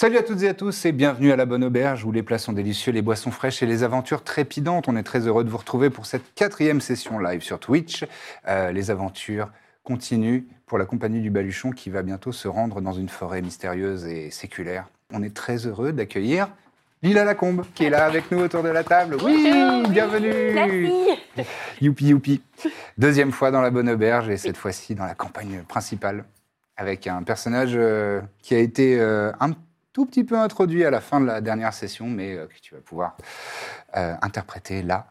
Salut à toutes et à tous et bienvenue à la Bonne Auberge où les plats sont délicieux, les boissons fraîches et les aventures trépidantes. On est très heureux de vous retrouver pour cette quatrième session live sur Twitch. Euh, les aventures continuent pour la compagnie du Baluchon qui va bientôt se rendre dans une forêt mystérieuse et séculaire. On est très heureux d'accueillir Lila Lacombe qui est là avec nous autour de la table. Oui, bienvenue Merci. Youpi youpi. Deuxième fois dans la Bonne Auberge et cette fois-ci dans la campagne principale avec un personnage euh, qui a été euh, un tout petit peu introduit à la fin de la dernière session, mais euh, que tu vas pouvoir euh, interpréter là.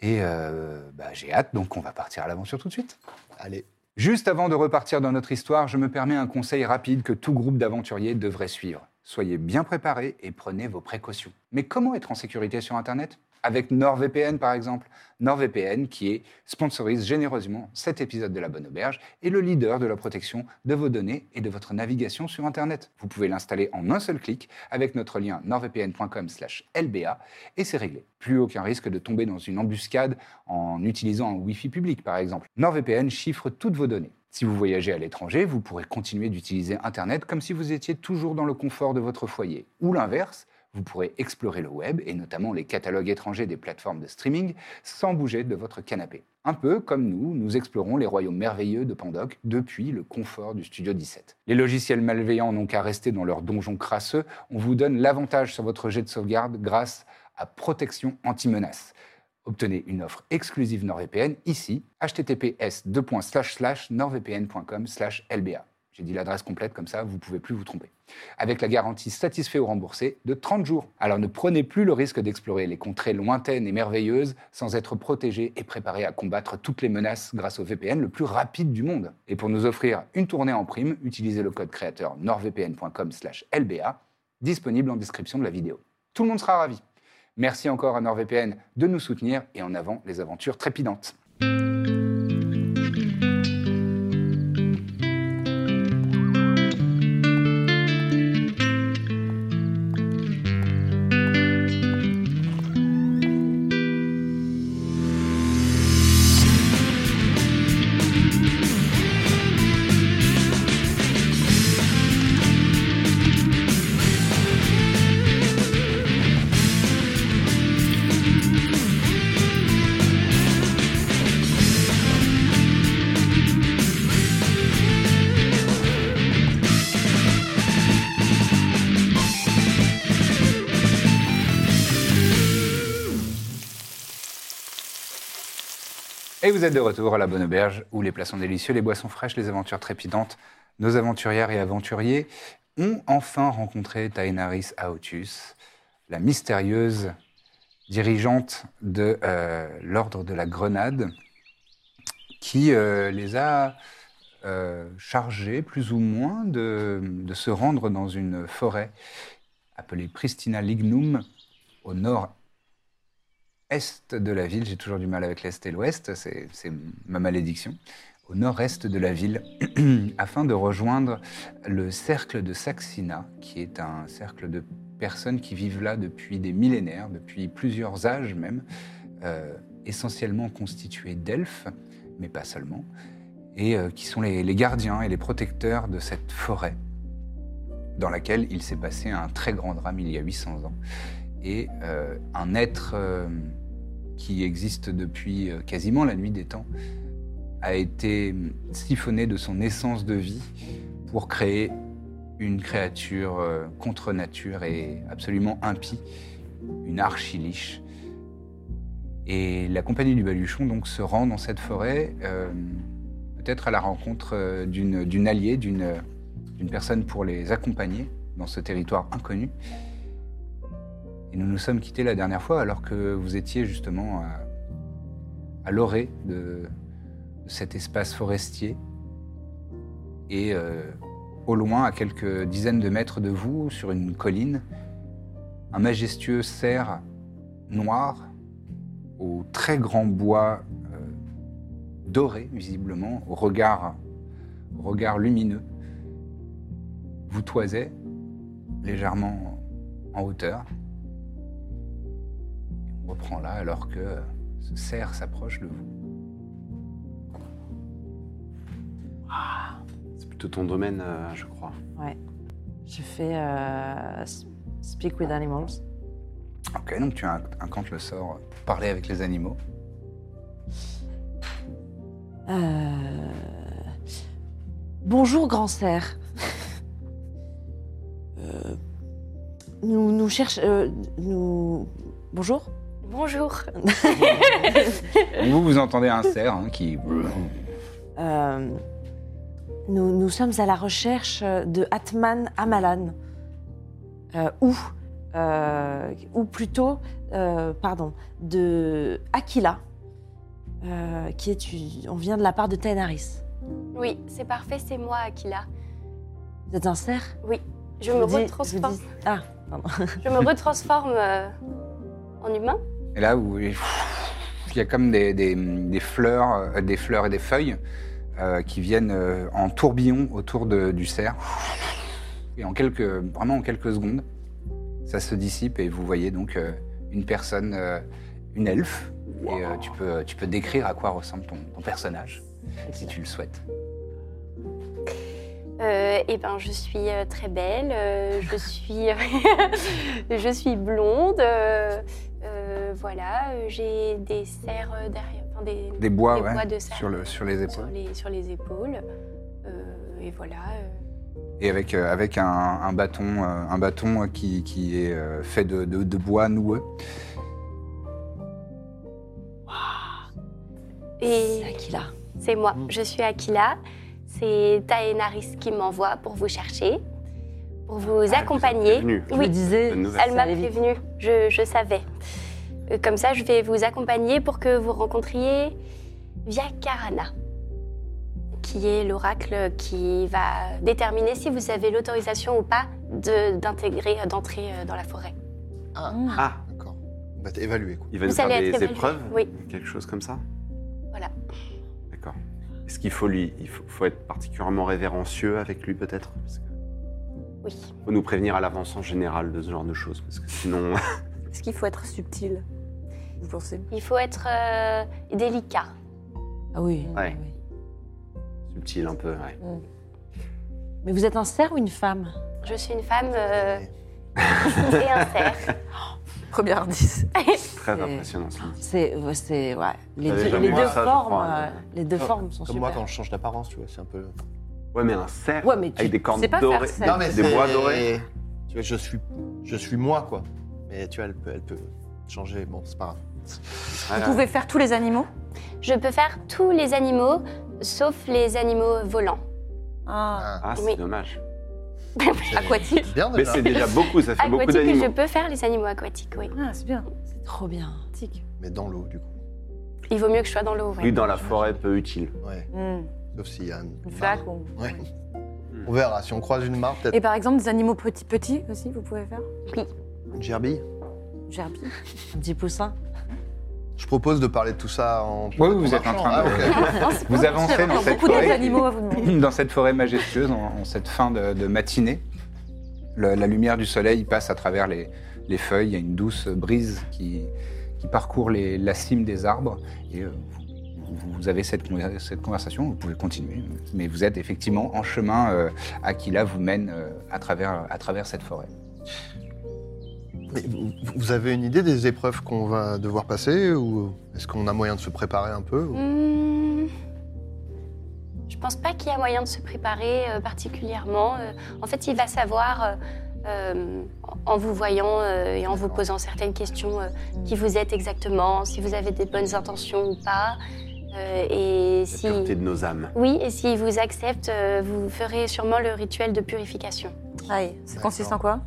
Et euh, bah, j'ai hâte, donc on va partir à l'aventure tout de suite. Allez. Juste avant de repartir dans notre histoire, je me permets un conseil rapide que tout groupe d'aventuriers devrait suivre. Soyez bien préparés et prenez vos précautions. Mais comment être en sécurité sur Internet? Avec NordVPN par exemple? NordVPN qui sponsorise généreusement cet épisode de La Bonne Auberge et le leader de la protection de vos données et de votre navigation sur Internet. Vous pouvez l'installer en un seul clic avec notre lien nordvpn.com/lba et c'est réglé. Plus aucun risque de tomber dans une embuscade en utilisant un Wi-Fi public par exemple. NordVPN chiffre toutes vos données. Si vous voyagez à l'étranger, vous pourrez continuer d'utiliser Internet comme si vous étiez toujours dans le confort de votre foyer. Ou l'inverse, vous pourrez explorer le web et notamment les catalogues étrangers des plateformes de streaming sans bouger de votre canapé. Un peu comme nous, nous explorons les royaumes merveilleux de Pandoc depuis le confort du Studio 17. Les logiciels malveillants n'ont qu'à rester dans leur donjon crasseux, on vous donne l'avantage sur votre jet de sauvegarde grâce à protection anti-menace. Obtenez une offre exclusive NordVPN ici, https nordvpn.com/lba. J'ai dit l'adresse complète, comme ça, vous ne pouvez plus vous tromper. Avec la garantie satisfait ou remboursé de 30 jours. Alors ne prenez plus le risque d'explorer les contrées lointaines et merveilleuses sans être protégé et préparé à combattre toutes les menaces grâce au VPN le plus rapide du monde. Et pour nous offrir une tournée en prime, utilisez le code créateur nordvpn.com/lba, disponible en description de la vidéo. Tout le monde sera ravi. Merci encore à NordVPN de nous soutenir et en avant les aventures trépidantes. Vous êtes de retour à la Bonne Auberge, où les plats sont délicieux, les boissons fraîches, les aventures trépidantes. Nos aventurières et aventuriers ont enfin rencontré Taenaris Aotus, la mystérieuse dirigeante de euh, l'Ordre de la Grenade, qui euh, les a euh, chargés, plus ou moins, de, de se rendre dans une forêt appelée Pristina Lignum, au nord est de la ville, j'ai toujours du mal avec l'est et l'ouest, c'est ma malédiction, au nord-est de la ville, afin de rejoindre le cercle de Saxina, qui est un cercle de personnes qui vivent là depuis des millénaires, depuis plusieurs âges même, euh, essentiellement constitués d'elfes, mais pas seulement, et euh, qui sont les, gardiens et les protecteurs de cette forêt, dans laquelle il s'est passé un très grand drame il y a 800 ans et euh, un être qui existe depuis euh, quasiment la nuit des temps a été siphonné de son essence de vie pour créer une créature euh, contre nature et absolument impie, une archiliche. Et la compagnie du Baluchon donc se rend dans cette forêt, euh, peut-être à la rencontre d'une alliée, d'une personne pour les accompagner dans ce territoire inconnu. Nous nous sommes quittés la dernière fois alors que vous étiez justement à, l'orée de, de cet espace forestier. Et euh, au loin, à quelques dizaines de mètres de vous, sur une colline, un majestueux cerf noir au très grand bois euh, doré, visiblement, au regard, au regard lumineux, vous toisait légèrement en hauteur. On reprend là alors que ce cerf s'approche de vous. C'est plutôt ton domaine, euh, je crois. Je fais euh, s- Speak with Animals. Ok, donc tu inc- incantes le sort parler avec les animaux. Euh, Bonjour, grand cerf. Euh, Nous, nous cherchons. euh, nous. Bonjour. Bonjour. Vous, vous entendez un cerf hein, qui... Euh, nous, nous sommes à la recherche de Atman Amalan. Euh, ou, euh, ou plutôt, euh, pardon, de Aquila, euh, qui est, une- on vient de la part de Taenaris. Oui, c'est parfait, c'est moi, Akila. Vous êtes un cerf? Je me dis- je vous retransforme, dis- Ah, pardon. je me retransforme euh, en humain. Et là, vous, il y a comme des, fleurs, euh, des fleurs et des feuilles euh, qui viennent euh, en tourbillon autour du cerf. Et en quelques, vraiment en quelques secondes, ça se dissipe et vous voyez donc une personne, une elfe. Et tu, peux, tu peux décrire à quoi ressemble ton, personnage, si tu le souhaites. Eh ben, je suis très belle. je suis, je suis blonde. Voilà, euh, j'ai des serres euh, derrière, enfin, des, Des bois, des ouais, bois de cerf sur, le, sur les sur épaules. les, sur les épaules. Euh, et voilà. euh, Et avec, euh, avec un, un bâton, euh, un bâton qui, qui est euh, fait de, de- de bois noueux. Et Aquila. c'est moi, Mm. je suis Akila. C'est Taenaris qui m'envoie pour vous chercher, pour vous Ah, accompagner. Je me Oui, disais. Elle m'a allait vite. prévenu, je, je savais. Comme ça, je vais vous accompagner pour que vous rencontriez Vyakarana, qui est l'oracle qui va déterminer si vous avez l'autorisation ou pas de- d'intégrer, d'entrer euh, dans la forêt. Ah, D'accord. On va t'évaluer, quoi. il va nous Vous faire allez des évalué. épreuves Oui. Quelque chose comme ça? Voilà. D'accord. Est-ce qu'il faut lui, il faut, faut être particulièrement révérencieux avec lui peut-être? Oui. faut nous prévenir à l'avance en général de ce genre de choses, parce que sinon, Est-ce qu'il faut être subtil? Vous pensez Il faut être euh, délicat. Ah oui. Ouais. oui. subtil un peu. ouais. Mais vous êtes un cerf ou une femme? Je suis une femme euh, et un cerf. Premier indice. Très impressionnant. ça. C'est, ouais, c'est, ouais. Les deux, les ça, formes, crois. euh, les deux Comme- formes sont Comme super. moi, quand je change d'apparence, tu vois, c'est un peu. Ouais, mais un cerf Ouais, mais tu avec des cornes pas dorées, Non, mais des c'est- bois dorés. Tu vois, je suis, je suis moi, quoi. Mais tu vois, elle peut, elle peut changer. Bon, c'est pas grave. Vous pouvez faire tous les animaux Je peux faire tous les animaux, sauf les animaux volants. ah. Ah, c'est Oui. dommage. Aquatique. c'est Bien Mais déjà. c'est déjà beaucoup, ça fait beaucoup d'animaux. je peux faire les animaux aquatiques, oui. Ah, c'est bien. C'est trop bien. Tic. Mais dans l'eau, du coup. Il vaut mieux que je sois dans l'eau, ouais. Oui, dans la forêt, peu utile. Ouais. Hmm. Sauf s'il y a une. Une flaque ou... Ouais. On verra. Si on croise une mare, peut-être Et par exemple, des animaux petits, petits aussi, vous pouvez faire? Une gerbille? Gerbille. Un petit poussin. Je propose de parler de tout ça en. Oui, vous êtes en train de- Ah, ok. Vous avancez dans cette forêt. animaux à vous demander. dans cette forêt majestueuse, en, en cette fin de, de matinée. Le- la lumière du soleil passe à travers les, les feuilles. Il y a une douce brise qui, qui parcourt les- la cime des arbres. Et euh, vous, vous avez cette, conver- cette conversation, vous pouvez continuer. Mais vous êtes effectivement en chemin. Euh, Aquila vous mène euh, à, travers, à travers cette forêt. Mais vous- avez une idée des épreuves qu'on va devoir passer ou est-ce qu'on a moyen de se préparer un peu ou- Hmm, Je pense pas qu'il y a moyen de se préparer euh, particulièrement. Euh, en fait, il va savoir, euh, euh, en vous voyant euh, et en vous posant certaines questions, euh, qui vous êtes exactement, si vous avez des bonnes intentions ou pas. Euh, et La si... pureté de nos âmes. Oui, et s'il vous accepte, euh, vous ferez sûrement le rituel de purification. Aïe, ça consiste en quoi?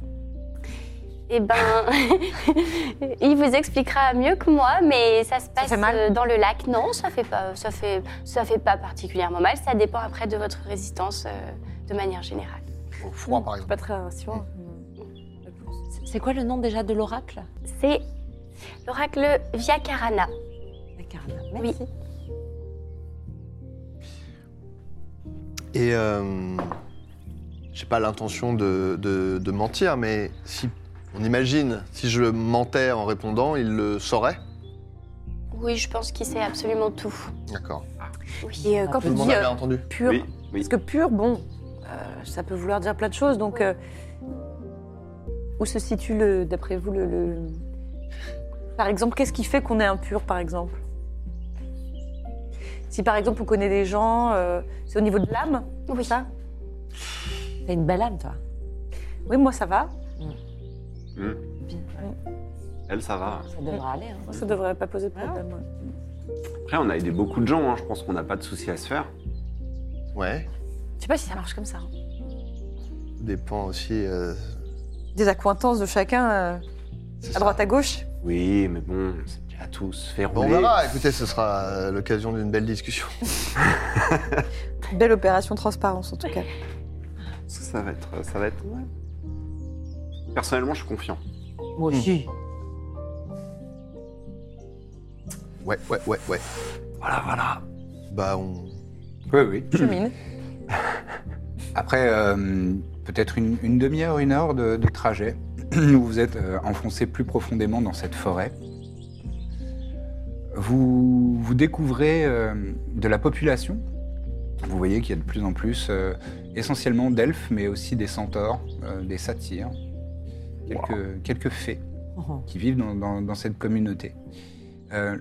Eh ben, il vous expliquera mieux que moi, mais ça se passe mal euh, dans le lac. Non, ça fait pas, ça fait, ça fait pas particulièrement mal. Ça dépend après de votre résistance euh, de manière générale. au froid, par C'est exemple. pas très rassurant. C'est- C'est quoi le nom déjà de l'oracle? C'est l'oracle Via Carana. D'accord. Oui. Merci. Et euh, j'ai pas l'intention de, de- de mentir, mais si on imagine, si je mentais en répondant, il le saurait. Oui, je pense qu'il sait absolument tout. D'accord. Oui. Et euh, quand Tout le tu monde dis avait euh, entendu. pur, Oui, oui. parce que pur, bon, euh, ça peut vouloir dire plein de choses. Donc, euh, où se situe, le, d'après vous, le, le- Par exemple, qu'est-ce qui fait qu'on est impur, par exemple? Si, par exemple, on connaît des gens, euh, c'est au niveau de l'âme Oui. ça? T'as une belle âme, toi. Oui, moi, ça va. Bien. Elle, ça va. Ça devrait aller. hein. Ça devrait pas poser de problème. ouais. Après, on a aidé beaucoup de gens. hein. Je pense qu'on n'a pas de souci à se faire. Ouais. Je sais pas si ça marche comme ça. hein. Dépend aussi. euh, Des accointances de chacun euh, à ça. droite, à gauche. Oui, mais bon, c'est déjà tout se faire Bon, on verra. Écoutez, ce sera euh, l'occasion d'une belle discussion. Belle opération transparence, en tout cas. Ça, ça va être, ça va être. ouais. Personnellement, je suis confiant. Moi aussi. Ouais, ouais, ouais, ouais. Voilà, voilà. Bah, on. Oui, oui. Chemine. Après euh, peut-être une, une demi-heure, une heure de, de trajet, où vous êtes euh, enfoncé plus profondément dans cette forêt, vous, vous découvrez euh, de la population. Vous voyez qu'il y a de plus en plus, euh, essentiellement d'elfes, mais aussi des centaures, euh, des satyres, quelques, quelques fées Oh. qui vivent dans, dans- dans cette communauté. Euh,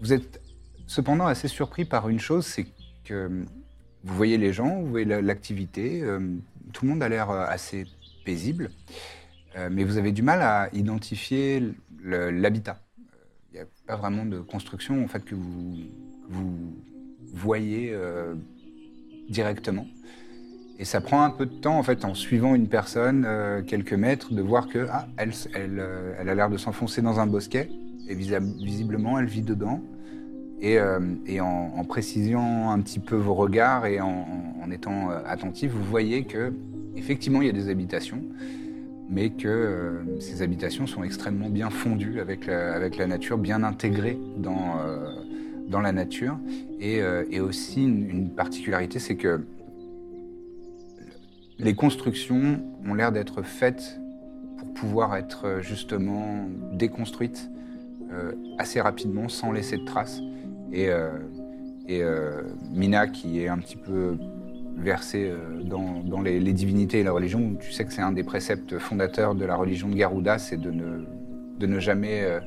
vous êtes cependant assez surpris par une chose, c'est que vous voyez les gens, vous voyez la- l'activité, euh, tout le monde a l'air euh, assez paisible, euh, mais vous avez du mal à identifier l'habitat. Il n'y a pas vraiment de construction en fait que vous, voyez euh, directement. Et ça prend un peu de temps, en fait, en suivant une personne euh, quelques mètres, de voir que ah, elle, elle, euh, elle a l'air de s'enfoncer dans un bosquet, et visiblement, elle vit dedans. Et, euh, en, précisant un petit peu vos regards et en, étant attentif, vous voyez que effectivement, il y a des habitations, mais que ces habitations sont extrêmement bien fondues avec la, avec la nature, bien intégrées dans, dans la nature. Et, aussi, une particularité, c'est que les constructions ont l'air d'être faites pour pouvoir être euh, justement déconstruites euh, assez rapidement, sans laisser de traces. Et, euh, Mina, qui est un petit peu versée dans, les, divinités et la religion, tu sais que c'est un des préceptes fondateurs de la religion de Garuda, c'est de ne, jamais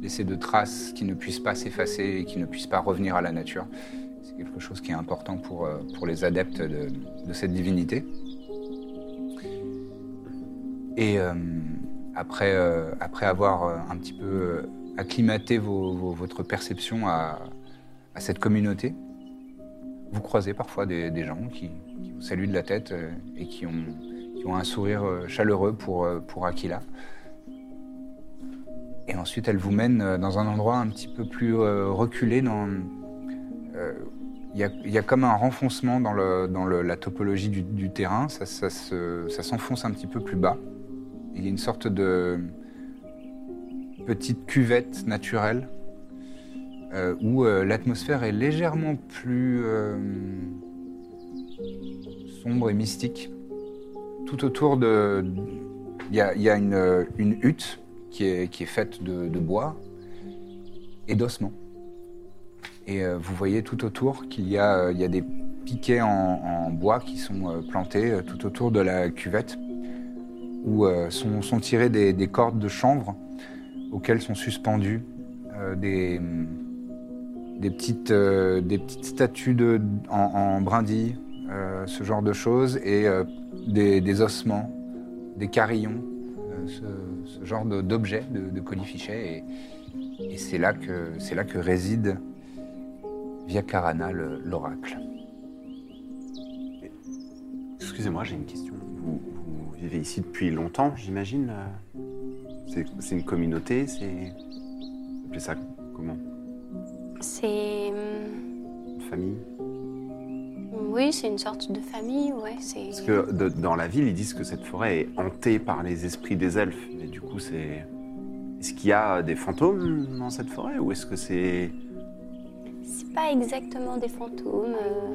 laisser de traces qui ne puissent pas s'effacer et qui ne puissent pas revenir à la nature. C'est quelque chose qui est important pour, pour les adeptes de, de cette divinité. Et euh, après, euh, après avoir euh, un petit peu acclimaté votre perception à, cette communauté, vous croisez parfois des, gens qui, vous saluent de la tête et qui ont, qui ont un sourire chaleureux pour, pour Aquila. Et ensuite, elle vous mène dans un endroit un petit peu plus reculé. dans- euh, Il y, a, il y a comme un renfoncement dans, dans la topologie du, terrain. Ça, ça s'enfonce un petit peu plus bas. Il y a une sorte de petite cuvette naturelle euh, où euh, l'atmosphère est légèrement plus euh, sombre et mystique. Tout autour de... Il y a, une, hutte qui est, faite de, bois et d'ossements. Et vous voyez tout autour qu'il y, a, des piquets en, bois qui sont plantés tout autour de la cuvette où euh, sont, tirées des, des cordes de chanvre auxquelles sont suspendues euh, des, petites, euh, des petites statues en, en brindilles, ce genre de choses, et des, ossements, des carillons, ce, genre d'objets, de, de colifichets. Et, c'est là, là que réside via Karana le- l'oracle. Excusez-moi, j'ai une question. Vivez ici depuis longtemps, j'imagine euh, C'est une communauté, c'est. Vous appelez ça comment? C'est. hum, Une famille? Oui, c'est une sorte de famille, ouais. C'est. Parce que de- dans la ville, ils disent que cette forêt est hantée par les esprits des elfes. Mais du coup, c'est. Est-ce qu'il y a des fantômes dans cette forêt ou est-ce que c'est. C'est pas exactement des fantômes. euh,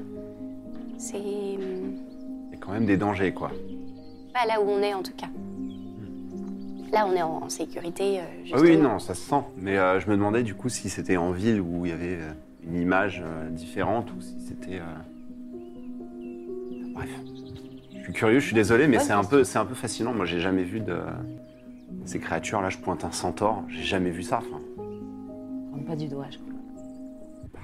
C'est hum, Il y a quand même des dangers, quoi. Pas là où on est en tout cas. Là, on est en, en sécurité. euh, Ah oui, non, ça se sent. Mais euh, je me demandais du coup si c'était en ville où il y avait euh, une image euh, différente ou si c'était. euh, Bref. Je suis curieux, je suis désolé, mais Ouais, c'est un, peu, c'est un peu fascinant. Moi, j'ai jamais vu de. Ces créatures, là, je pointe un centaure, j'ai jamais vu ça. Enfin, Prends pas du doigt, je crois.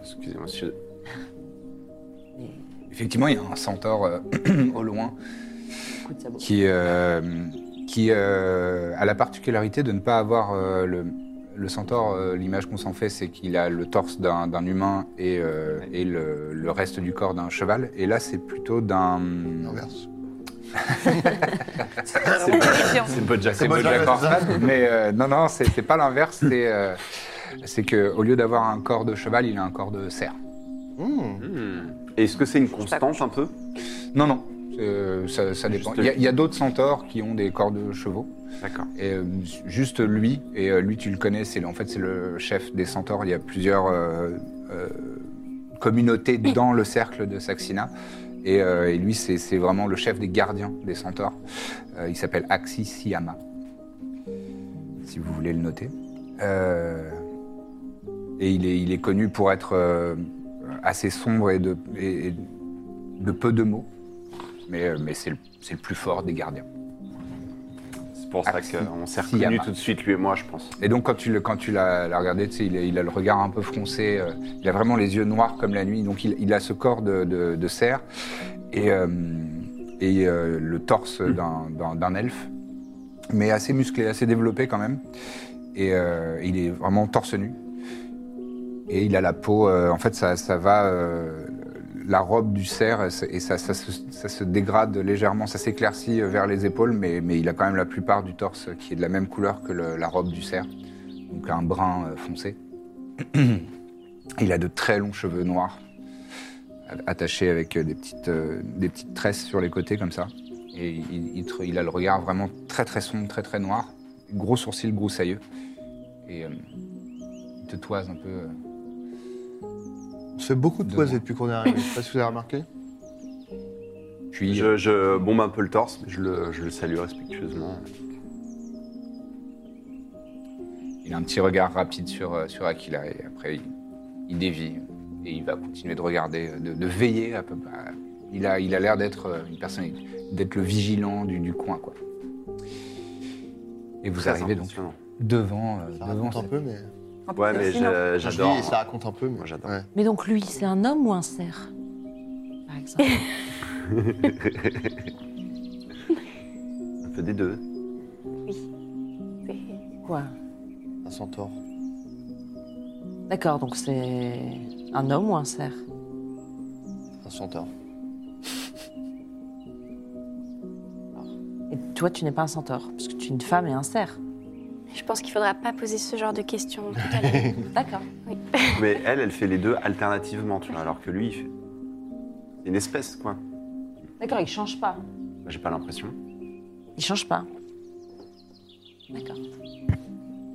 excusez-moi, monsieur. Effectivement, il y a un centaure euh, au loin. Qui, euh, qui euh, a la particularité de ne pas avoir euh, le, le centaure. euh, L'image qu'on s'en fait, c'est qu'il a le torse d'un humain et, euh, et le, le reste du corps d'un cheval. Et là, c'est plutôt d'un. L'inverse. C'est Bojack C'est Bojack mais euh, non, non, c'est pas l'inverse. C'est euh, que au lieu d'avoir un corps de cheval, il a un corps de cerf. Mmh. Et Est-ce que c'est une constante un peu? Non, non, euh, ça, ça dépend. Il y a, il y a d'autres centaures qui ont des corps de chevaux. D'accord. Et euh, juste lui, et euh, lui tu le connais, c'est en fait c'est le chef des centaures. Il y a plusieurs communautés dans le cercle de Saxina. Et, et lui c'est vraiment le chef des gardiens des centaures. Il s'appelle Axi Siyama, si vous voulez le noter. Et il est, il est connu pour être assez sombre et de, et- et de peu de mots. Mais, euh, mais c'est le, le plus fort des gardiens. C'est pour ça Axi qu'on s'est reconnus tout de suite, lui et moi, je pense. Et donc quand tu, le- quand tu l'as l'as regardé, tu sais, il, a, il a le regard un peu froncé, euh, il a vraiment les yeux noirs comme la nuit, donc il, il a ce corps de, de- de cerf et, euh, et euh, le torse d'un- d'un elfe, mais assez musclé, assez développé quand même. Et il est vraiment torse nu. Et il a la peau, en fait ça, ça va, la robe du cerf, et ça- se, dégrade légèrement, ça s'éclaircit vers les épaules, mais, mais il a quand même la plupart du torse qui est de la même couleur que la robe du cerf, donc un brun euh, foncé. il a de très longs cheveux noirs, attachés avec euh, des petites, euh, des petites tresses sur les côtés comme ça. Et il, a le regard vraiment très très sombre, très très noir, gros sourcils broussailleux. Et euh, il te toise un peu. On se fait beaucoup de moi. depuis qu'on est arrivé. Je sais pas si vous avez remarqué. Puis Je, je bombe un peu le torse, mais je le, je le salue respectueusement. Il a un petit regard rapide sur, euh, sur Aquila et après il, il dévie et il va continuer de regarder, euh, de, de veiller à peu près. Il a il a l'air d'être euh, une personne, d'être le vigilant du, du coin quoi. Et vous Très arrivez donc devant, euh, Ça devant raconte un cette- peu, mais. Ouais, mais je- Je j'adore. dis, ça raconte un peu, mais. Moi, j'adore. Ouais. Mais donc lui, c'est un homme ou un cerf Par exemple? Un peu des deux. C'est- Quoi? Un centaure. D'accord, donc c'est un homme ou un cerf? Un centaure. Et toi, tu n'es pas un centaure, parce que tu es une femme et un cerf. Je pense qu'il faudra pas poser ce genre de questions tout à l'heure. D'accord. Mais elle, elle fait les deux alternativement, tu vois, alors que lui, il fait. C'est une espèce, quoi. D'accord, il change pas. Bah, J'ai pas l'impression. Il change pas. D'accord.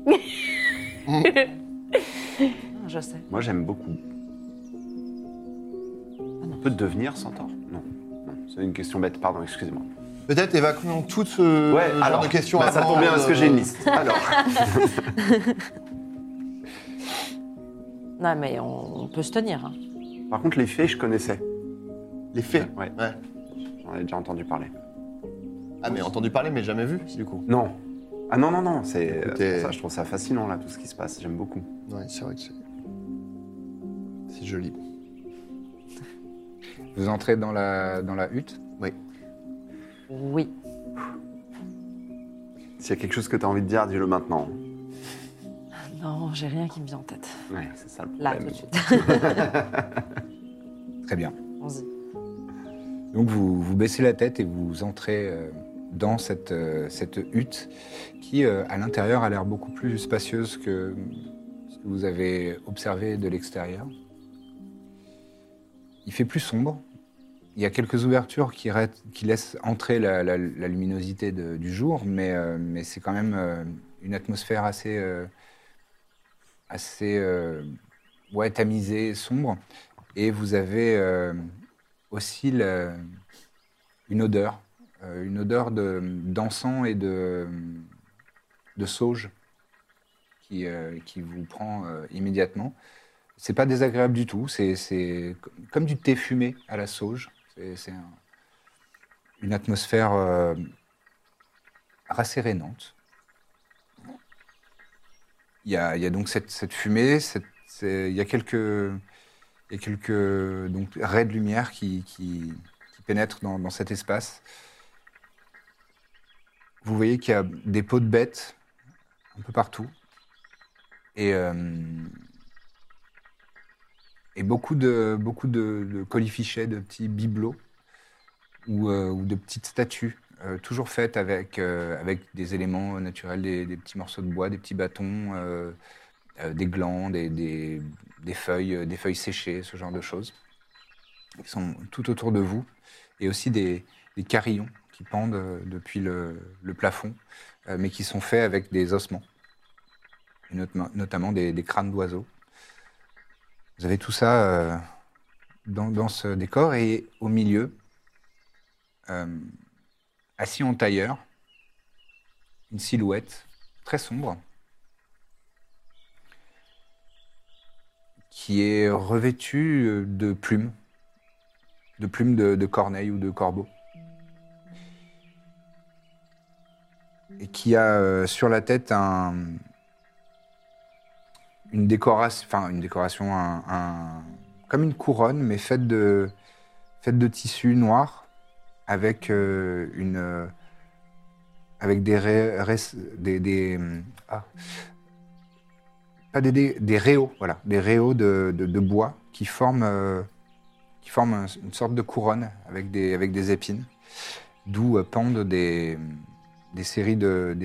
Ah, Je sais. Moi, j'aime beaucoup. Ah. On peut devenir centaure? Non. Non, c'est une question bête, pardon, excusez-moi. Peut-être évacuons tout ce Ouais, genre alors, de questions bah, ça tombe bien parce que j'ai une liste. Alors, Non, mais on, on peut se tenir. hein. par contre, les fées, je connaissais. Les faits? Ouais, Ouais. j'en ai déjà entendu parler. Ah, mais entendu parler, mais jamais vu, du coup. Non. Ah non, non, non, c'est ça, je trouve ça fascinant, là, tout ce qui se passe. J'aime beaucoup. Ouais, c'est vrai que c'est. C'est joli. Vous entrez dans la, dans la hutte? Oui. S'il y a quelque chose que tu as envie de dire, dis-le maintenant. Non, j'ai rien qui me vient en tête. Ouais, c'est ça le Là, problème. tout de suite. Très bien. Vas-y. Donc vous, vous baissez la tête et vous entrez euh, dans cette, euh, cette hutte qui, euh, à l'intérieur, a l'air beaucoup plus spacieuse que ce que vous avez observé de l'extérieur. Il fait plus sombre, il y a quelques ouvertures qui, laissent entrer la, luminosité du jour, mais, euh, mais c'est quand même euh, une atmosphère assez, euh, euh, tamisée, sombre. Et vous avez aussi une odeur, une odeur de- d'encens et de, sauge qui, qui vous prend immédiatement. C'est pas désagréable du tout. C'est c'est co- comme du thé fumé à la sauge. C'est c'est un- une atmosphère euh, rassérénante. Il y a, il y a donc cette, fumée. il y a quelques, il raies de lumière qui, pénètrent dans, dans cet espace. Vous voyez qu'il y a des peaux de bêtes un peu partout. Et, euh, et beaucoup de, beaucoup de, colifichets, de petits bibelots ou, euh, de petites statues, euh, toujours faites avec, euh, avec des éléments naturels, des, petits morceaux de bois, des petits bâtons, des glands, des, des- feuilles, des feuilles séchées, ce genre de choses, qui sont tout autour de vous, et aussi des, carillons qui pendent depuis le, plafond, mais qui sont faits avec des ossements, notamment, des crânes d'oiseaux. Vous avez tout ça euh, dans, ce décor et au milieu, euh, assis en tailleur, une silhouette très sombre qui est revêtue euh, de plumes, de plumes de, corneilles ou de corbeaux. Et qui a sur la tête un, une décoration, comme une couronne, mais faite de, tissu noir, avec euh, euh, des, ré- des, des- ah, réaux, voilà, des réaux de, bois qui forment, euh, une sorte de couronne avec des, épines, d'où pendent des, séries de,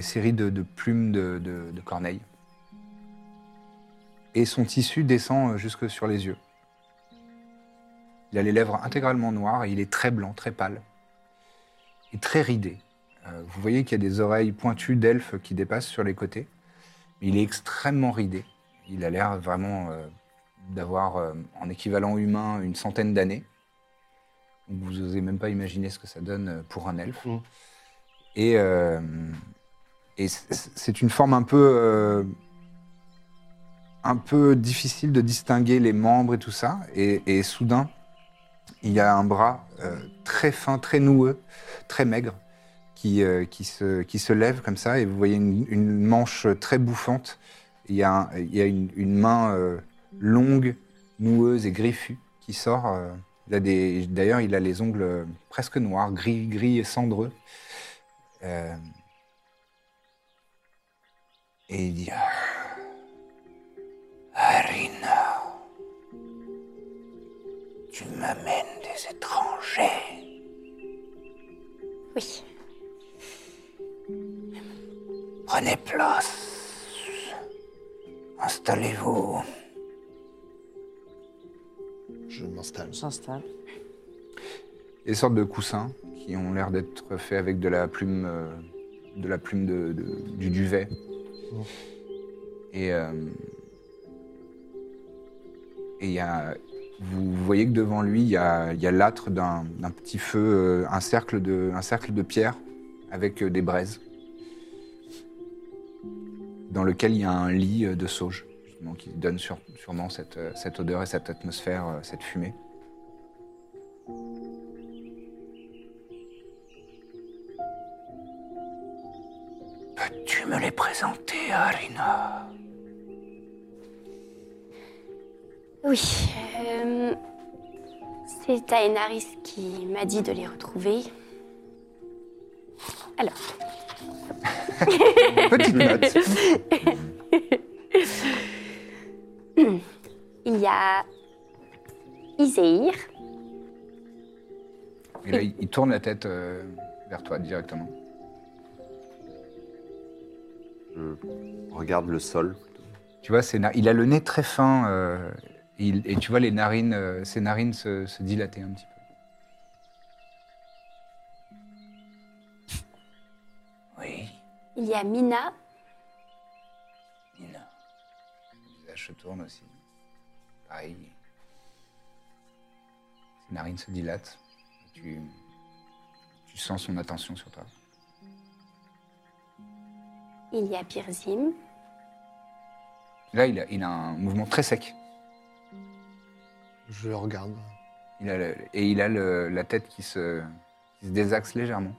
plumes de corneilles et son tissu descend euh, jusque sur les yeux. Il a les lèvres intégralement noires et il est très blanc, très pâle et très ridé. Euh, vous voyez qu'il y a des oreilles pointues d'elfe qui dépassent sur les côtés. Mais il est extrêmement ridé. Il a l'air vraiment euh, d'avoir euh, en équivalent humain une centaine d'années. Vous n'osez même pas imaginer ce que ça donne pour un elfe. Mhm. Et, c'est une forme un peu un peu difficile de distinguer les membres et tout ça. Et, soudain, il y a un bras euh, très fin, très noueux, très maigre, qui, euh, qui, se, qui se lève comme ça. Et vous voyez une, manche très bouffante. Il y a, il y a une, main euh, longue, noueuse et griffue qui sort. D'ailleurs, il a les ongles presque noirs, gris, gris et cendreux. Et il dit Harina, tu m'amènes des étrangers. Oui. Prenez place. Installez-vous. Je m'installe. J'installe. Des sortes de coussins qui ont l'air d'être faits avec de la plume, euh, de la plume de, de- du duvet. Oh. Et euh, et y a, vous voyez que devant lui, il y a, l'âtre d'un petit feu, euh, un cercle de, pierre avec euh, des braises, dans lequel il y a un lit euh, de sauge, qui donne sûrement cette, cette odeur et cette atmosphère, cette fumée. Peux-tu me les présenter, Arina? Oui. euh, c'est Taenaris qui m'a dit de les retrouver. Alors, Petite note. il y a Iséir, Et là, il, tourne la tête euh, vers toi directement. Je regarde le sol. Tu vois, ses na- il a le nez très fin euh, et, tu vois les narines, euh, ses narines se, dilater un petit peu. Oui. Il y a Mina. Mina. Le visage se tourne aussi. Pareil. Ses narines se dilatent. Tu, tu sens son attention sur toi. Il y a Pirzim. Là, il a, il a un mouvement très sec. Je le regarde. Il a le- et il a le- la tête qui se, qui se désaxe légèrement.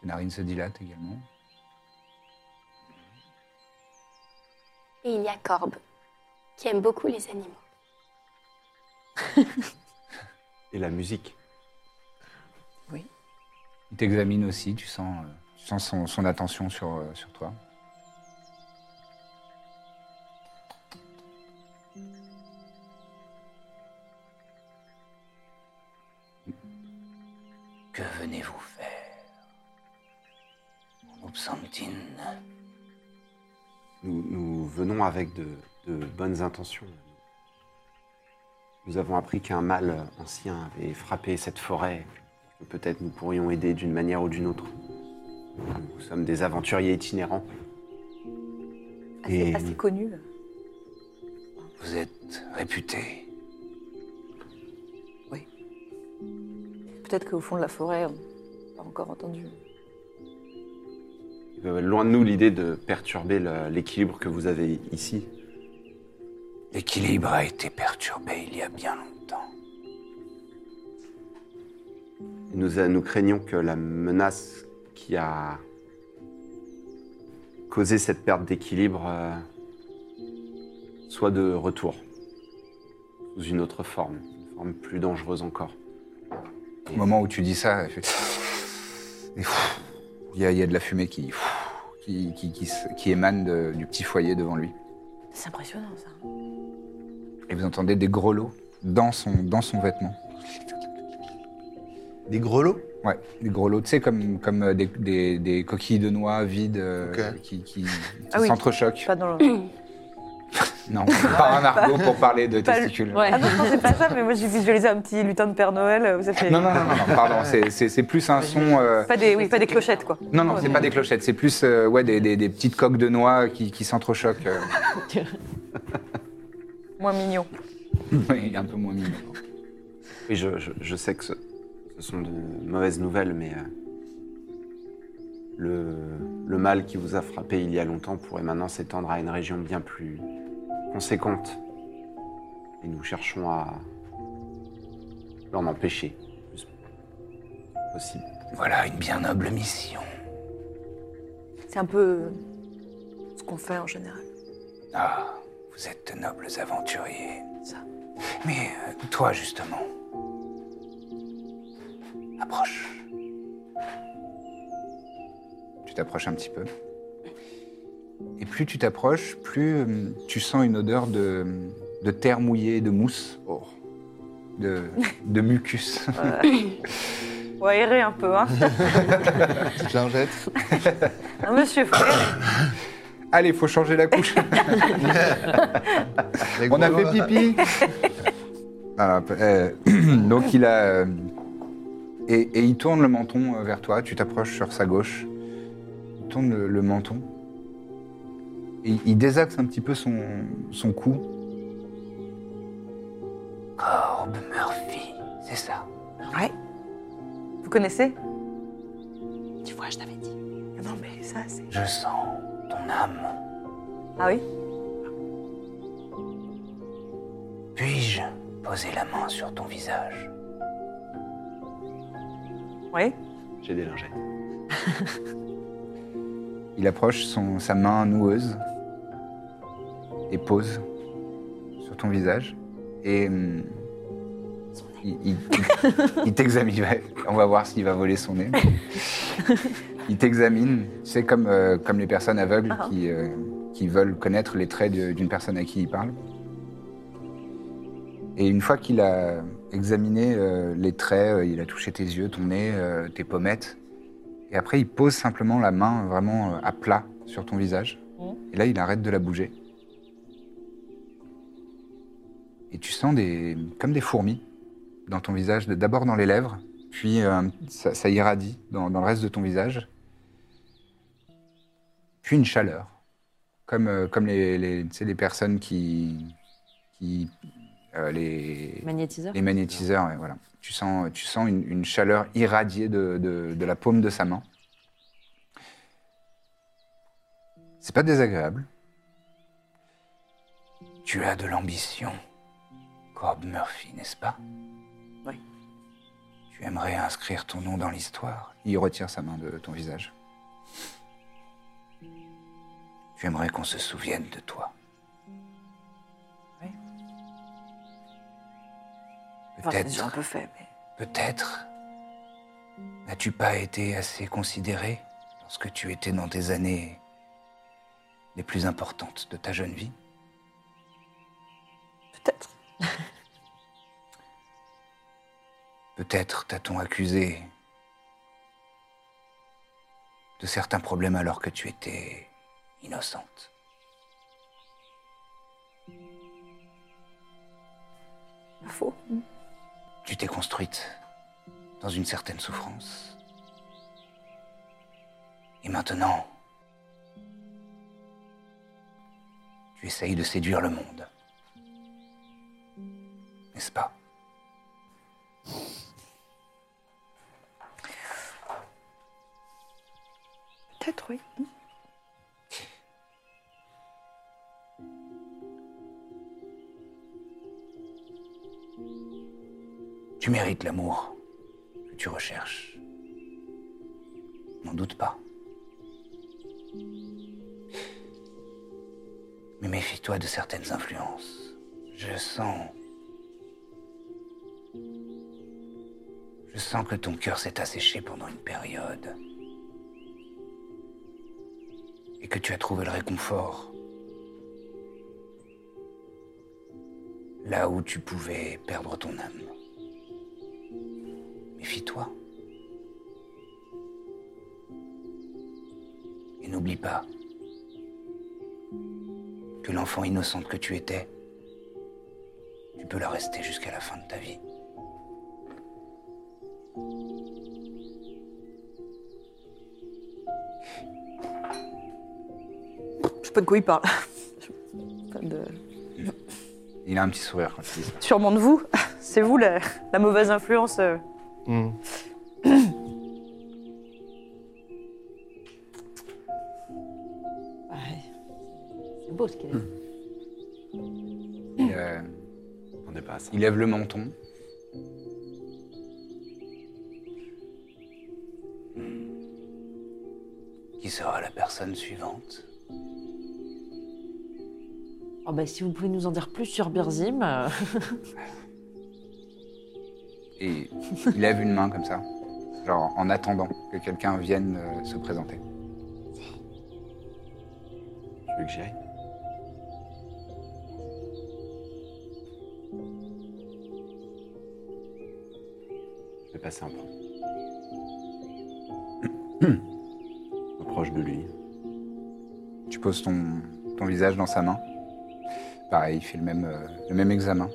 Ses narines se dilatent également. Et il y a Corbe, qui aime beaucoup les animaux. Et la musique. Il t'examine aussi, tu sens, euh, tu sens son, son attention sur, euh, sur toi. Que venez-vous faire en Upsantine Nous, nous venons avec de, de bonnes intentions. Nous avons appris qu'un mal ancien avait frappé cette forêt. Peut-être nous pourrions aider d'une manière ou d'une autre. Nous sommes des aventuriers itinérants. Assez, Et- assez connu. Vous êtes réputé. Peut-être qu'au fond de la forêt, on n'a pas encore entendu. Euh, Loin de nous l'idée de perturber l'équilibre que vous avez ici. L'équilibre a été perturbé il y a bien longtemps. Nous, euh, nous craignons que la menace qui a causé cette perte d'équilibre euh, soit de retour, sous une autre forme, une forme plus dangereuse encore. Au moment où tu dis ça, il fait- et il y, y a de la fumée qui, qui, qui, qui se- qui émane de- du petit foyer devant lui. C'est impressionnant ça. Et vous entendez des grelots dans son, dans son vêtement. Des grelots Ouais, des grelots, tu sais, comme, comme euh, des, des- des coquilles de noix vides euh, qui, qui, qui Ah oui. s'entrechoquent. Pas dans le. Non, pas un argot pour parler de Pas testicules. Ah non, non, c'est pas ça, mais moi j'ai visualisé un petit lutin de Père Noël. euh. Non, non, non, non, non, pardon, c'est- plus un son. euh, Pas des, oui, pas des clochettes quoi. Non, non, c'est pas des clochettes, c'est plus euh, ouais, des, des- des petites coques de noix qui, qui s'entrechoquent. euh. Moins mignon. Oui, un peu moins mignon. Et je, je- je sais que ce, ce sont de mauvaises nouvelles, mais euh, le, le mal qui vous a frappé il y a longtemps pourrait maintenant s'étendre à une région bien plus conséquente. Et nous cherchons à l'en empêcher plus possible. Voilà une bien noble mission. C'est un peu ce qu'on fait en général. Ah, vous êtes de nobles aventuriers. Ça. Mais euh, toi, justement, approche. Tu t'approches un petit peu? Et plus tu t'approches, plus euh, tu sens une odeur de, de terre mouillée, de mousse, oh, de, de mucus. On va errer un peu, hein. Petite lingette. Monsieur frère. Allez, faut changer la couche. On a fait pipi. Ah, euh, donc il a euh, et, et il tourne le menton euh, vers toi. Tu t'approches sur sa gauche. Il tourne le, le menton. Et il désaxe un petit peu son, son cou. Corbe Murphy, c'est ça. Ouais. Vous connaissez? Tu vois, je t'avais dit. Non, mais ça, c'est. Je sens ton âme. Ah oui? Puis-je poser la main sur ton visage? Oui. J'ai des lingettes. Il approche son, sa main noueuse et pose sur ton visage. Et hum, il, il- il- il t'examine. Ouais, On va voir s'il va voler son nez. Il t'examine. C'est comme, euh, comme les personnes aveugles Ah. qui, euh, qui veulent connaître les traits de- d'une personne à qui il parle. Et une fois qu'il a examiné euh, les traits, euh, il a touché tes yeux, ton nez, euh, tes pommettes, et après, il pose simplement la main vraiment euh, à plat sur ton visage. Mhm. Et là, il arrête de la bouger. Et tu sens des, comme des fourmis dans ton visage, d'abord dans les lèvres, puis euh, ça, ça irradie dans, dans le reste de ton visage. puis une chaleur, comme, euh, comme les, les, les personnes qui... qui euh, les, Magnétiseur les magnétiseurs, ouais, voilà. Tu sens, tu sens une, une chaleur irradiée de, de- de la paume de sa main. C'est pas désagréable. Tu as de l'ambition, Corb Murphy, n'est-ce pas? Oui. Tu aimerais inscrire ton nom dans l'histoire? Il retire sa main de ton visage. Tu aimerais qu'on se souvienne de toi? Oui. Peut-être. peu fait, mais... Peut-être n'as-tu pas été assez considéré lorsque tu étais dans tes années les plus importantes de ta jeune vie? Peut-être. Peut-être t'a-t-on accusé de certains problèmes alors que tu étais innocente. Faux. Tu t'es construite dans une certaine souffrance. Et maintenant, tu essayes de séduire le monde. N'est-ce pas? Peut-être, oui. Tu mérites l'amour que tu recherches. N'en doute pas. Mais méfie-toi de certaines influences. Je sens... sens que ton cœur s'est asséché pendant une période. Et que tu as trouvé le réconfort là où tu pouvais perdre ton âme. Méfie-toi. Et n'oublie pas que l'enfant innocente que tu étais, tu peux la rester jusqu'à la fin de ta vie. Sais pas de quoi il parle. Pas de- Il a un petit sourire quand il dit ça. Sûrement de vous. C'est vous la, la mauvaise influence. euh. Hmm. Ouais. C'est beau ce qu'il euh, pas à ça. il lève le menton. Qui sera la personne suivante? Oh, bah, si vous pouvez nous en dire plus sur Birzim. euh, Et il lève une main comme ça, genre en attendant que quelqu'un vienne euh, se présenter. Tu veux que j'y aille? Je vais passer un point. Je m'approche de lui. Tu poses ton, ton visage dans sa main. Pareil, il fait le même, euh, le même examen.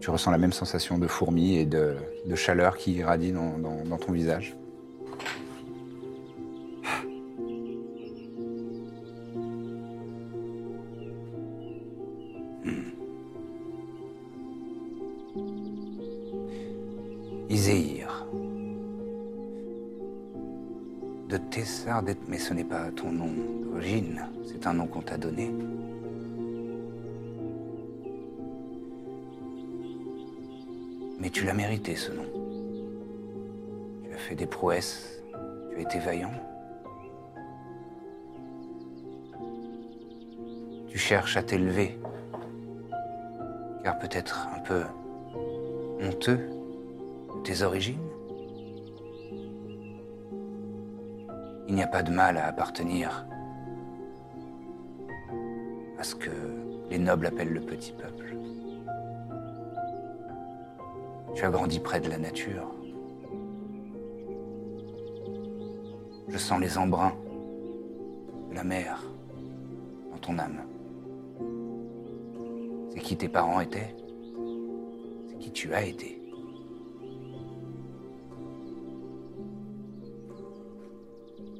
Tu ressens la même sensation de fourmi et de, chaleur qui irradie dans, ton visage. Iséir. De Tessardet, mais ce n'est pas ton nom d'origine, c'est un nom qu'on t'a donné. Tu l'as mérité ce nom. Tu as fait des prouesses, tu as été vaillant. Tu cherches à t'élever, car peut-être un peu honteux de tes origines. Il n'y a pas de mal à appartenir à ce que les nobles appellent le petit peuple. Tu as grandi près de la nature. Je sens les embruns la mer dans ton âme. C'est qui tes parents étaient? C'est qui tu as été?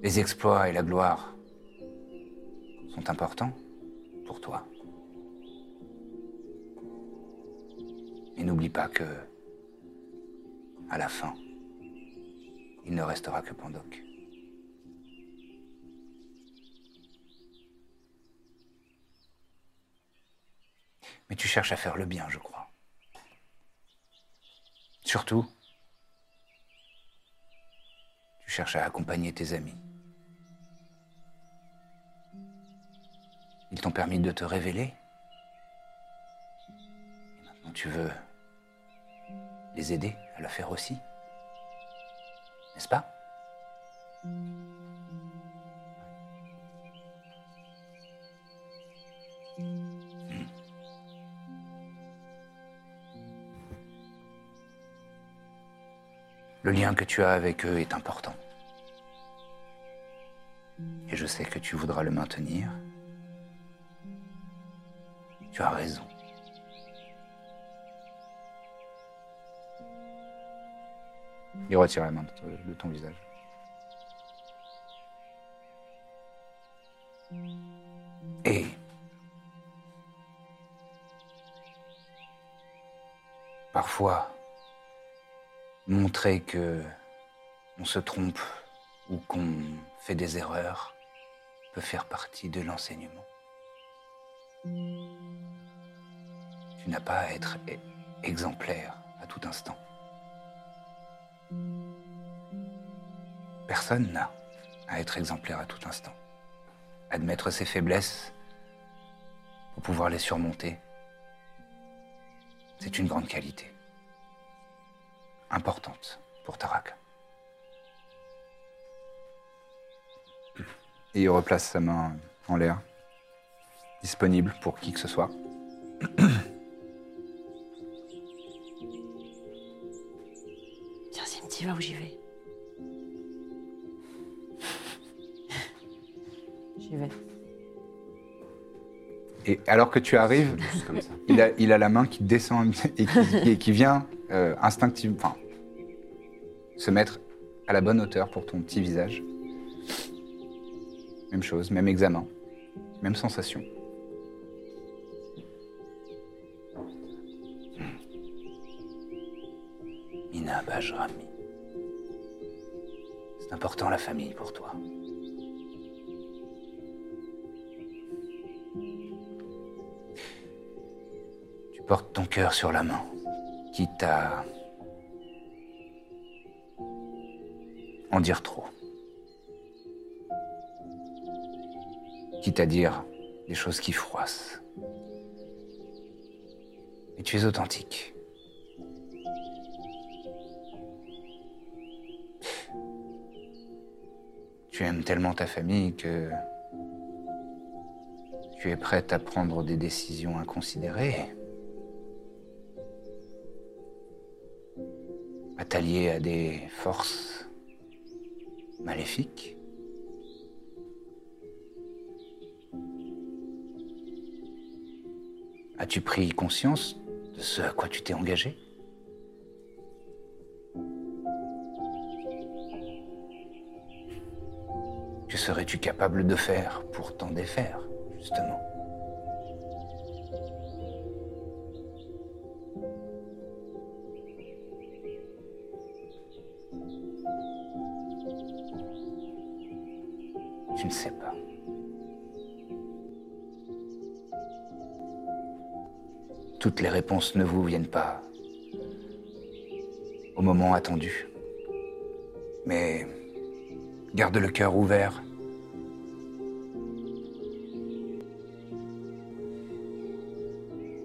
Les exploits et la gloire sont importants pour toi. Et n'oublie pas que, à la fin, il ne restera que Pandoc. Mais tu cherches à faire le bien, je crois. Surtout, tu cherches à accompagner tes amis. Ils t'ont permis de te révéler. Et maintenant, tu veux les aider à le faire aussi. N'est-ce pas? Hmm. Le lien que tu as avec eux est important. Et je sais que tu voudras le maintenir. Tu as raison. Il retire la main de ton, de ton visage. Et parfois, montrer que on se trompe ou qu'on fait des erreurs peut faire partie de l'enseignement. Tu n'as pas à être e- exemplaire à tout instant. Personne n'a à être exemplaire à tout instant. Admettre ses faiblesses pour pouvoir les surmonter, c'est une grande qualité. Importante pour Tarak. Et il replace sa main en l'air, disponible pour qui que ce soit. Tiens, Sim, tu vas où j'y vais Et alors que tu arrives, Juste comme ça. il a, il a la main qui descend et qui, et qui vient euh, instinctivement, enfin, se mettre à la bonne hauteur pour ton petit visage. Même chose, même examen, même sensation. Mina Bajrami. C'est important la famille pour toi. Tu portes ton cœur sur la main, quitte à en dire trop. Quitte à dire des choses qui froissent. Et tu es authentique. Tu aimes tellement ta famille que tu es prête à prendre des décisions inconsidérées. À t'allier à des forces maléfiques. As-tu pris conscience de ce à quoi tu t'es engagé? Que serais-tu capable de faire pour t'en défaire, justement? Les réponses ne vous viennent pas au moment attendu. Mais garde le cœur ouvert.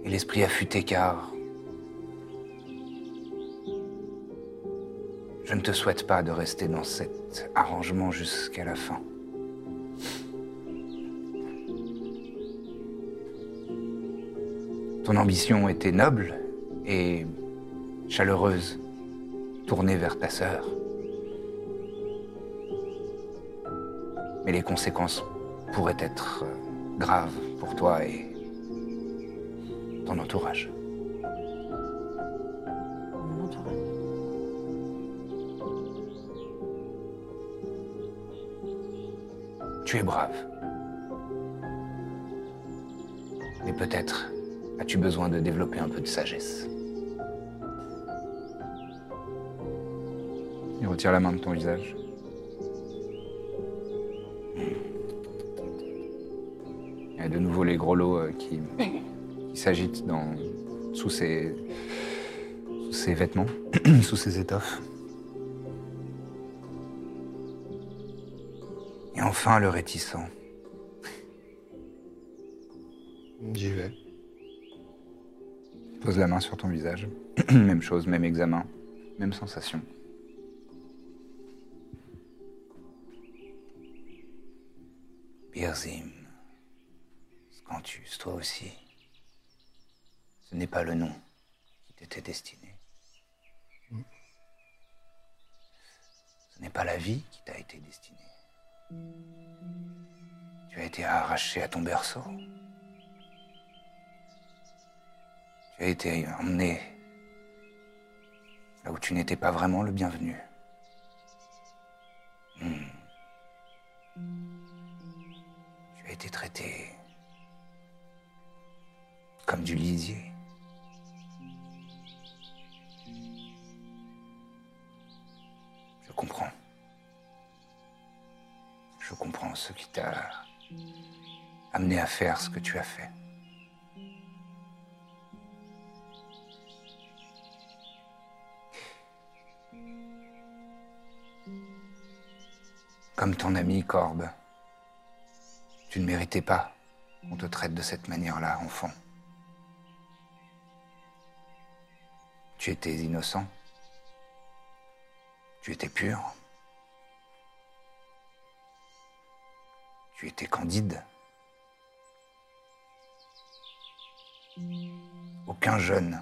Et l'esprit affûté car je ne te souhaite pas de rester dans cet arrangement jusqu'à la fin. Ton ambition était noble et chaleureuse, tournée vers ta sœur. Mais les conséquences pourraient être euh, graves pour toi et ton entourage. Mon entourage. Tu es brave. Mais peut-être as-tu besoin de développer un peu de sagesse? Il retire la main de ton visage. Il y a de nouveau les gros lots euh, qui, qui s'agitent dans, sous, ses, sous ses vêtements, sous ses étoffes. Et enfin le réticent. J'y vais. Pose la main sur ton visage. même chose, même examen, même sensation. Birzim, Scantus, toi aussi. Ce n'est pas le nom qui t'était destiné. Ce n'est pas la vie qui t'a été destinée. Tu as été arraché à ton berceau. Tu as été emmené là où tu n'étais pas vraiment le bienvenu. Hmm. Tu as été traité comme du lisier. Je comprends. Je comprends ce qui t'a amené à faire ce que tu as fait. Comme ton ami Corbe, tu ne méritais pas qu'on te traite de cette manière-là, enfant. Tu étais innocent. Tu étais pur. Tu étais candide. Aucun jeune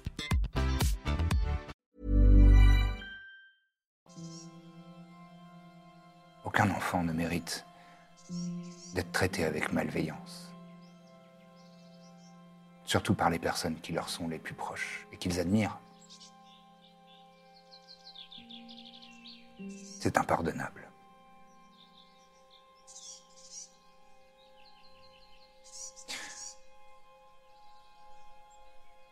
Aucun enfant ne mérite d'être traité avec malveillance. Surtout par les personnes qui leur sont les plus proches et qu'ils admirent. C'est impardonnable.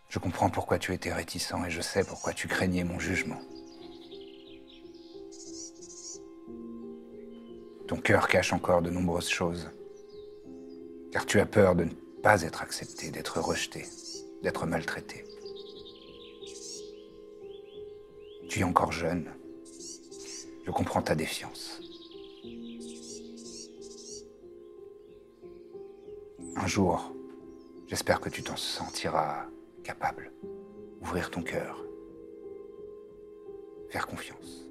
Je comprends pourquoi tu étais réticent et je sais pourquoi tu craignais mon jugement. Ton cœur cache encore de nombreuses choses. Car tu as peur de ne pas être accepté, d'être rejeté, d'être maltraité. Tu es encore jeune. Je comprends ta défiance. Un jour, j'espère que tu t'en sentiras capable. Ouvrir ton cœur. Faire confiance.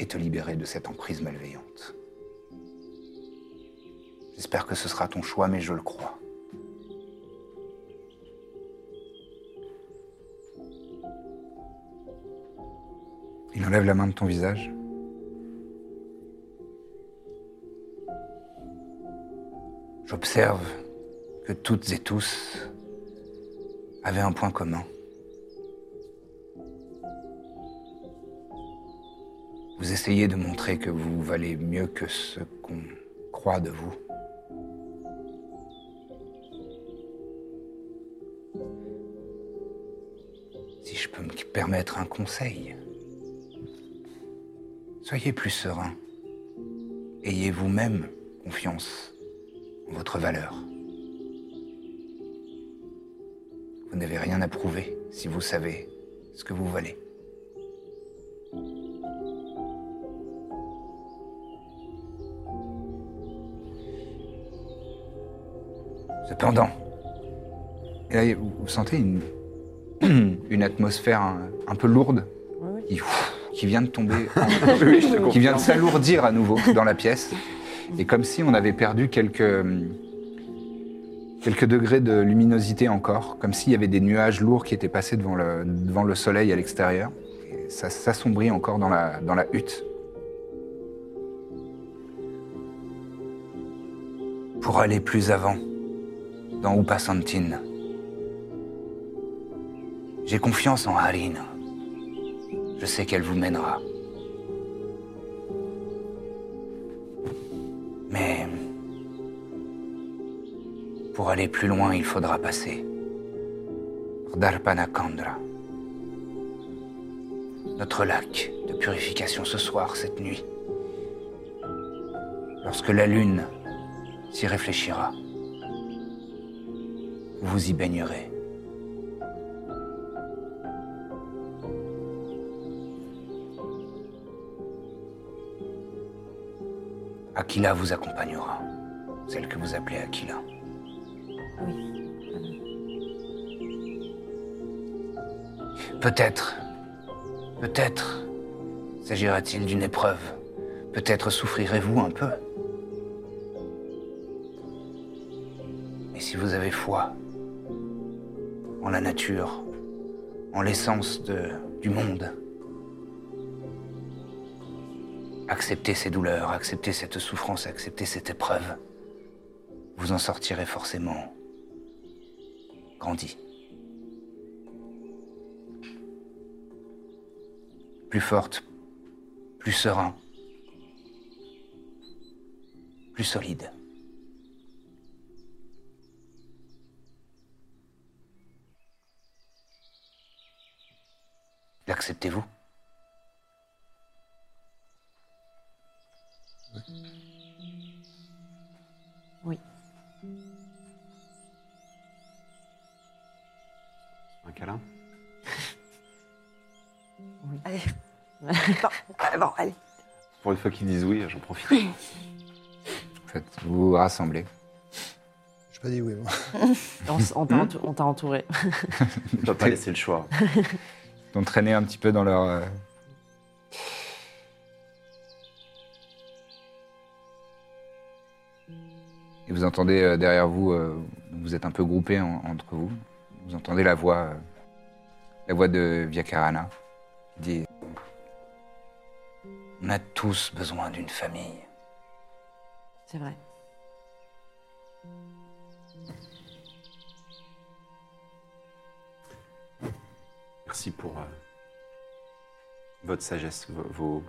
Et te libérer de cette emprise malveillante. J'espère que ce sera ton choix, mais je le crois. Il enlève la main de ton visage. J'observe que toutes et tous avaient un point commun. Vous essayez de montrer que vous valez mieux que ce qu'on croit de vous. Si je peux me permettre un conseil, soyez plus serein. Ayez vous-même confiance en votre valeur. Vous n'avez rien à prouver si vous savez ce que vous valez. Cependant, et là, vous sentez une, une atmosphère un, un peu lourde Oui, oui. qui ouf, qui vient de tomber, en- Oui, qui vient de s'alourdir à nouveau dans la pièce. Et comme si on avait perdu quelques, quelques degrés de luminosité encore, comme s'il y avait des nuages lourds qui étaient passés devant le, devant le soleil à l'extérieur. Et ça s'assombrit encore dans la, dans la hutte. Pour aller plus avant, dans Upasantine, j'ai confiance en Harina. Je sais qu'elle vous mènera. Mais pour aller plus loin, il faudra passer Darpanakandra. Notre lac de purification ce soir, cette nuit. Lorsque la lune s'y réfléchira, vous y baignerez. Aquila vous accompagnera, celle que vous appelez Aquila. Peut-être, peut-être s'agira-t-il d'une épreuve. Peut-être souffrirez-vous un peu. Mais si vous avez foi en la nature, en l'essence du monde, acceptez ces douleurs, acceptez cette souffrance, acceptez cette épreuve, vous en sortirez forcément grandi. Plus forte, plus serein, plus solide. L'acceptez-vous? Oui. Un câlin? Allez. bon, bon, allez. Pour une fois qu'ils disent oui, j'en profite. En fait, vous vous rassemblez. J'ai pas dit oui, moi. On, s- on t'a entou- on t'a entouré. Laisser le choix. Traîné un petit peu dans leur. euh, Et vous entendez euh, derrière vous, euh, vous êtes un peu groupés en- entre vous. Vous entendez la voix, la voix de Vyakarana qui dit On a tous besoin d'une famille. C'est vrai. Merci pour euh, votre sagesse, vos, vos,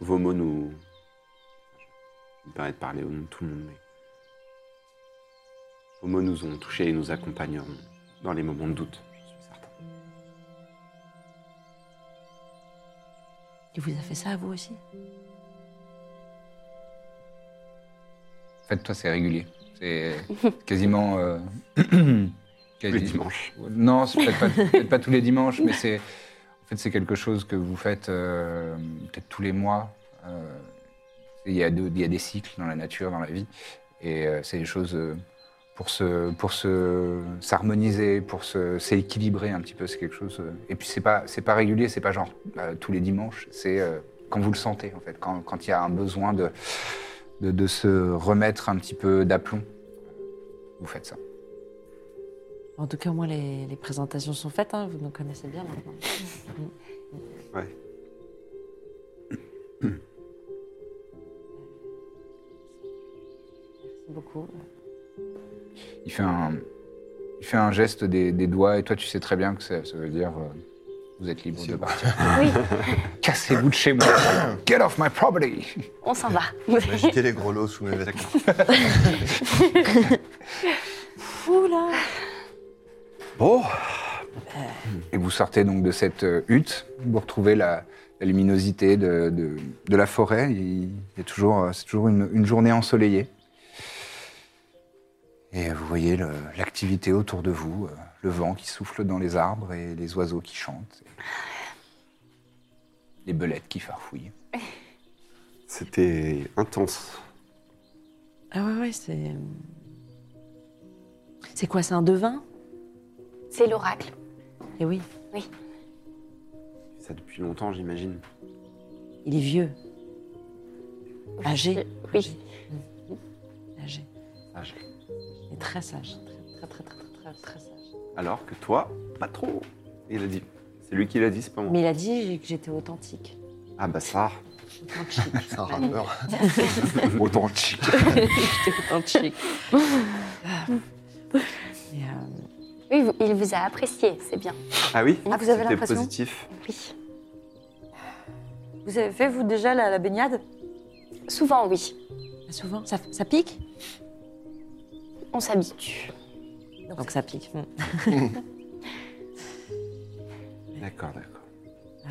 vos mots nous. Je me permets de parler au nom de tout le monde, mais. Vos mots nous ont touchés et nous accompagneront dans les moments de doute, je suis certain. Il vous a fait ça à vous aussi? En fait, toi, c'est régulier. C'est quasiment. euh, Tous les dimanches. Non, c'est peut-être pas, tous les dimanches, mais c'est en fait c'est quelque chose que vous faites euh, peut-être tous les mois. Euh, il, y a de- il y a des cycles dans la nature, dans la vie, et euh, c'est des choses pour se pour se s'harmoniser, pour se s'équilibrer un petit peu. C'est quelque chose. et puis c'est pas c'est pas régulier, c'est pas genre tous les dimanches. C'est quand vous le sentez en fait, quand quand il y a un besoin de de, de se remettre un petit peu d'aplomb, vous faites ça. En tout cas, au moins, les, les présentations sont faites. hein, vous nous connaissez bien maintenant. Ouais. Merci beaucoup. Il fait un, il fait un geste des, des doigts et toi tu sais très bien que ça, ça veut dire euh, vous êtes libre de partir. Oui, Cassez-vous de chez moi. Get off my property. on s'en va. Agiter les grelots sous mes vêtements. Oula Bon, Et vous sortez donc de cette euh, hutte. Vous retrouvez la, la luminosité de, de- de la forêt. Il y a toujours, euh, c'est toujours une, une journée ensoleillée. Et vous voyez le- l'activité autour de vous, euh, le vent qui souffle dans les arbres et les oiseaux qui chantent. et les belettes qui farfouillent. c'était intense. Ah ouais, ouais, c'est... C'est quoi, c'est un devin? C'est l'oracle. Eh oui. Vous Ça depuis longtemps, j'imagine. Il est vieux. Âgé. Oui. Âgé. Sage. Il est très sage. Très, très, très, très, très, très sage. Alors que toi, pas trop. Il a dit. C'est lui qui l'a dit, c'est pas moi. Mais il a dit que j'étais authentique. Ah bah ça. Authentique. C'est un rappeur. J'étais authentique. Et, Oui, vous- il vous a apprécié, c'est bien. Ah oui Ah, vous avez C'était l'impression positif. Oui. Vous avez fait, vous, déjà, la, la baignade? Souvent, oui. souvent, ça, ça pique? On s'habitue. Donc ça pique. D'accord, d'accord. Euh,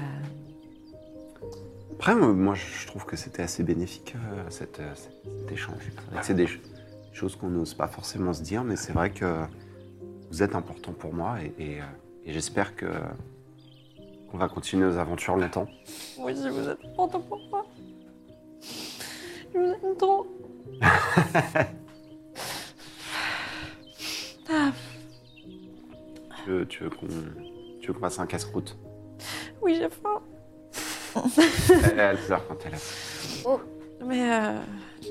Après, euh, moi, je trouve que c'était assez bénéfique, euh, cette, euh, cet échange. C'est des ch- choses qu'on n'ose pas forcément se dire, mais c'est vrai que vous êtes important pour moi et, et, euh, et j'espère que qu'on va continuer nos aventures longtemps. Oui, je vous êtes content pour moi. Je vous aime trop. Tu veux, tu veux qu'on tu veux qu'on fasse un casse-croûte? Oui, j'ai faim. elle, elle pleure quand elle a. Mais, euh,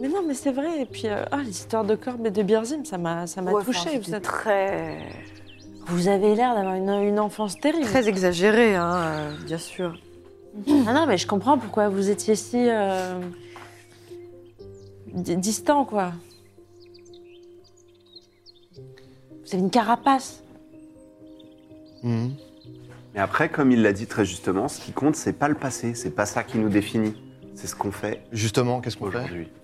mais non, mais c'est vrai. Et puis, euh, ah, l'histoire de Corbe et de Birzim, ça m'a, ça m'a Ouais, touchée. enfin, vous, êtes- très, vous avez l'air d'avoir une, une enfance terrible. très exagéré, hein, euh, bien sûr. Ah non, mais je comprends pourquoi vous étiez si euh, di- distant, quoi. Vous avez une carapace. Mhm. Mais après, comme il l'a dit très justement, ce qui compte, c'est pas le passé, c'est pas ça qui nous définit. C'est ce qu'on fait Justement, qu'est-ce qu'on fait aujourd'hui.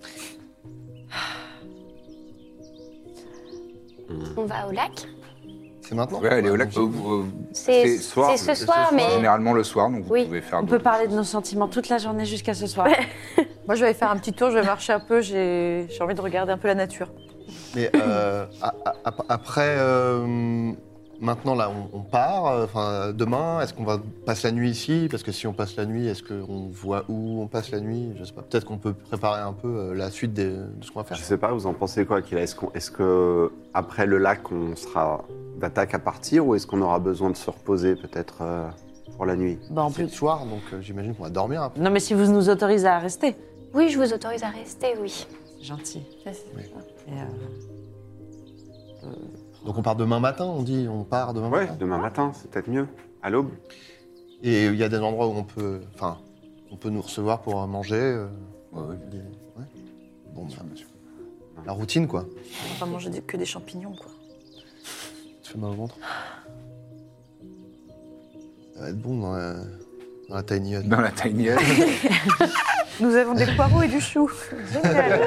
On va au lac. C'est maintenant Ouais, elle est au lac. euh, euh, C'est soir, c'est ce c'est soir, mais Généralement le soir, donc vous Oui. pouvez faire On d'autres- peut parler de nos sentiments toute la journée jusqu'à ce soir. Moi, je vais aller faire un petit tour, je vais marcher un peu, j'ai j'ai envie de regarder un peu la nature. Mais euh, a- a- ap- après, euh, maintenant là, on, on part. euh, Enfin, demain, est-ce qu'on va passer la nuit ici? Parce que si on passe la nuit, est-ce qu'on voit où on passe la nuit? Je sais pas. Peut-être qu'on peut préparer un peu euh, la suite des- de ce qu'on va faire. Je sais pas, vous en pensez quoi qu'il Est-ce qu'on- est-ce que après le lac, on sera d'attaque à partir ou est-ce qu'on aura besoin de se reposer peut-être euh, pour la nuit? Bah, C'est peut... le soir, donc euh, j'imagine qu'on va dormir un peu. Non, mais si vous nous autorisez à rester, oui, je vous autorise à rester, oui. c'est gentil. Oui. Et, euh, Donc on part demain matin, on dit On part demain Ouais, matin demain matin, c'est peut-être mieux. À l'aube Et il y a des endroits où on peut, enfin, on peut nous recevoir pour manger. euh, Ouais, ouais. des- ouais. Bon, bah, la routine, quoi. On va pas manger des- que des champignons, quoi. Tu fais mal au ventre? Ça va être bon dans la, dans la tiny hut. Dans la tiny hut. Nous avons des poireaux et du chou. Génial.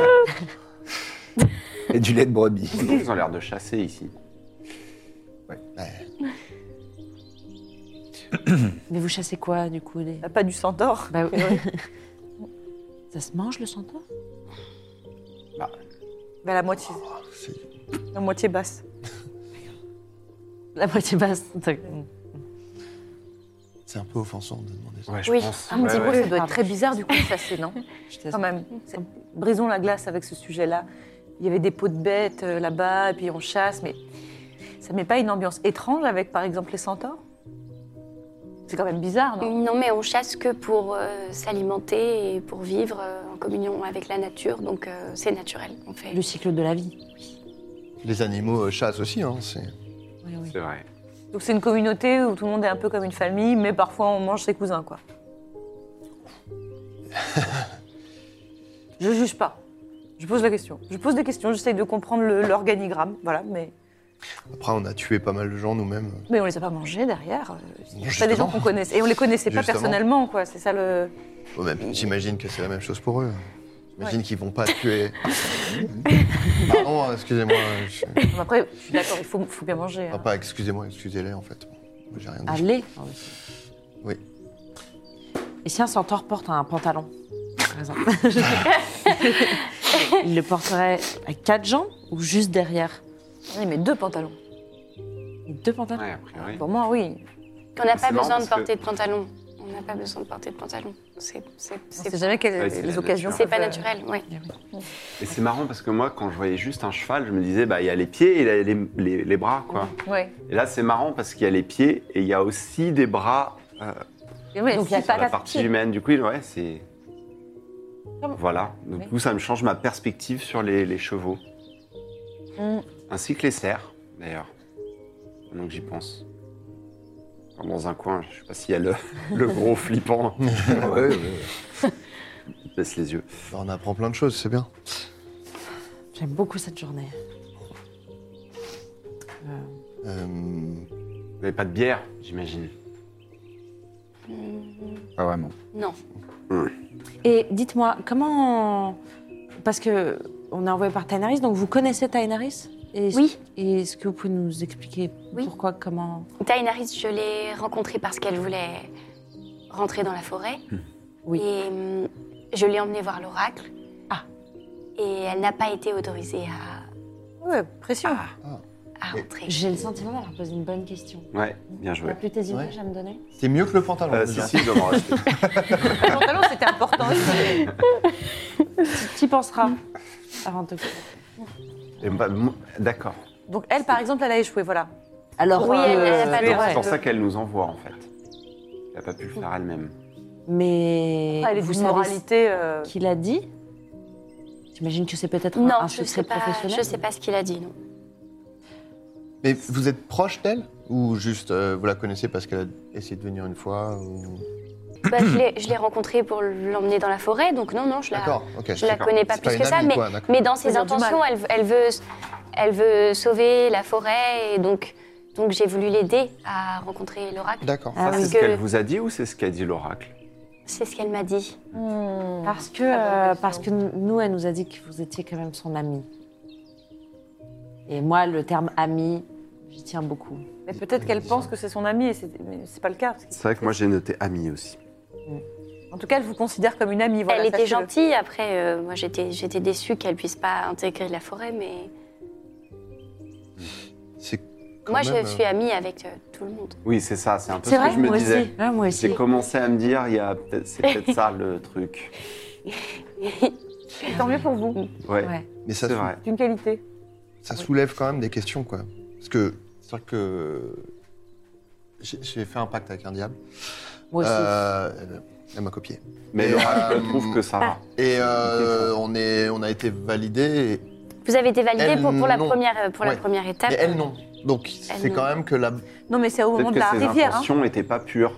et du lait de brebis. Ils ont l'air de chasser ici. Mais vous chassez quoi, du coup des... Pas du centaure. Bah, oui. Ça se mange, le centaure? Bah, la moitié, C'est- la moitié basse. La moitié basse. C'est un peu offensant de demander ça. Ouais, je Oui, pense. un petit Ouais, peu. ouais. Ça doit être très bizarre, du coup, ça c'est non? Quand même. Brisons la glace avec ce sujet-là. Il y avait des pots de bêtes euh, là-bas, et puis on chasse, mais ça met pas une ambiance étrange avec, par exemple, les centaures? C'est quand même bizarre, non? Non, mais on chasse que pour euh, s'alimenter et pour vivre euh, en communion avec la nature, donc euh, c'est naturel. On fait. Le cycle de la vie. Les animaux euh, chassent aussi, hein. C'est... Oui, oui. C'est vrai. Donc c'est une communauté où tout le monde est un peu comme une famille, mais parfois on mange ses cousins, quoi. Je juge pas. Je pose la question. Je pose des questions, j'essaye de comprendre le- l'organigramme, voilà, mais, Après, on a tué pas mal de gens nous-mêmes. mais on les a pas mangés derrière. euh, C'est des gens qu'on connaissait. Et on les connaissait pas Justement. personnellement, quoi. C'est ça le. Ouais, mais J'imagine que c'est la même chose pour eux. J'imagine qu'ils vont pas tuer. Pardon, excusez-moi. Je... Mais Après, je suis d'accord, il faut, faut bien manger. Enfin, hein. pas excusez-moi, excusez-les en fait. J'ai rien dit. Allez. Oui. Et si un centaure porte un pantalon, par exemple? Il le porterait à quatre jambes ou juste derrière? Oui, mais deux pantalons. Deux pantalons Ouais, a priori. Pour moi, oui. On n'a pas besoin de que- porter de pantalon. On n'a pas besoin de porter de pantalon. C'est jamais quelles Ouais, les occasions. c'est pas naturel, oui. Et c'est marrant parce que moi, quand je voyais juste un cheval, je me disais, bah, il y a les pieds et il y a les, les- les bras, quoi. Ouais. Et là, c'est marrant parce qu'il y a les pieds et il y a aussi des bras euh, Donc, il y a pas la partie humaine, du coup, ouais, c'est. Voilà. Du Oui. coup, ça me change ma perspective sur les, les chevaux. Mm. Ainsi que les cerfs, d'ailleurs. Maintenant que j'y pense. Dans un coin, je sais pas s'il y a le, le gros flippant. Ouais. Baisse les yeux. On apprend plein de choses, c'est bien. J'aime beaucoup cette journée. Euh, Vous n'avez pas de bière, j'imagine. Pas vraiment. Non. Et dites-moi, comment. Parce que on est envoyé par Tainaris, donc vous connaissez Tainaris est-ce- Oui. Et est-ce que vous pouvez nous expliquer Oui. pourquoi, comment Tainaris, je l'ai rencontrée parce qu'elle voulait rentrer dans la forêt. Oui. Et hum, je l'ai emmenée voir l'oracle. Ah. Et elle n'a pas été autorisée à, Ouais, pression. à rentrer. J'ai le sentiment d'avoir posé une bonne question. Ouais, bien Tu joué. as plus tes images Ouais. à me donner C'est mieux que le pantalon. Euh, si, déjà. si, je dois. Le pantalon, c'était important. Tu y penseras avant de te bah, D'accord. Donc elle, par exemple, elle a échoué, voilà. Alors, Oui, elle- elle a euh, pas le droit. C'est pour ça qu'elle nous envoie, en fait. Elle n'a pas pu le faire elle-même. mais Ah, elle est vous d'une savez moralité. euh, ce qu'il a dit? J'imagine que c'est peut-être un, Non, un je secret sais pas. professionnel. Je sais pas ce qu'il a dit, non. Mais vous êtes proche d'elle? Ou juste euh, vous la connaissez parce qu'elle a essayé de venir une fois ou... Bah, je l'ai- rencontrée pour l'emmener dans la forêt, donc non, non, je la, je la connais pas plus que ça, amie, mais, quoi, mais dans ses intentions, elle, elle veut, elle veut sauver la forêt, et donc, donc j'ai voulu l'aider à rencontrer l'oracle. D'accord. Ah c'est ce que- qu'elle vous a dit ou c'est ce qu'a dit l'oracle? C'est ce qu'elle m'a dit. hmm. Parce que, bonne euh, parce que nous, elle nous a dit que vous étiez quand même son amie. Et moi, le terme ami, j'y tiens beaucoup. Mais peut-être qu'elle pense que c'est son amie, et c'est mais c'est pas le cas. C'est vrai que moi, j'ai noté ami aussi. En tout cas, elle vous considère comme une amie. Voilà, elle était gentille, après, euh, moi j'étais j'étais déçue qu'elle puisse pas intégrer la forêt, mais C'est quand moi même, je suis amie avec euh, tout le monde. Oui, c'est ça, c'est un peu C'est ce vrai que je me moi disais. aussi. Ah, moi aussi. J'ai commencé à me dire, il y a peut-être- c'est peut-être ça le truc. Tant mieux pour vous. Ouais, Ouais. Mais ça, c'est sou- vrai. C'est une qualité. ça soulève quand même des questions, quoi. Parce que c'est vrai que j'ai j'ai fait un pacte avec un diable. Moi aussi. Euh, elle- elle m'a copié. Mais Et, l'oracle euh, trouve que ça va. Et euh, on, est, on a été validé, et- Vous avez été validée Elle, pour, pour la non. première pour Ouais. la première étape. mais elle non. Donc Elle, c'est non. quand même que la. Non, mais c'est au moment Peut-être de que la ses rivière. hein. intentions n'étaient pas pures.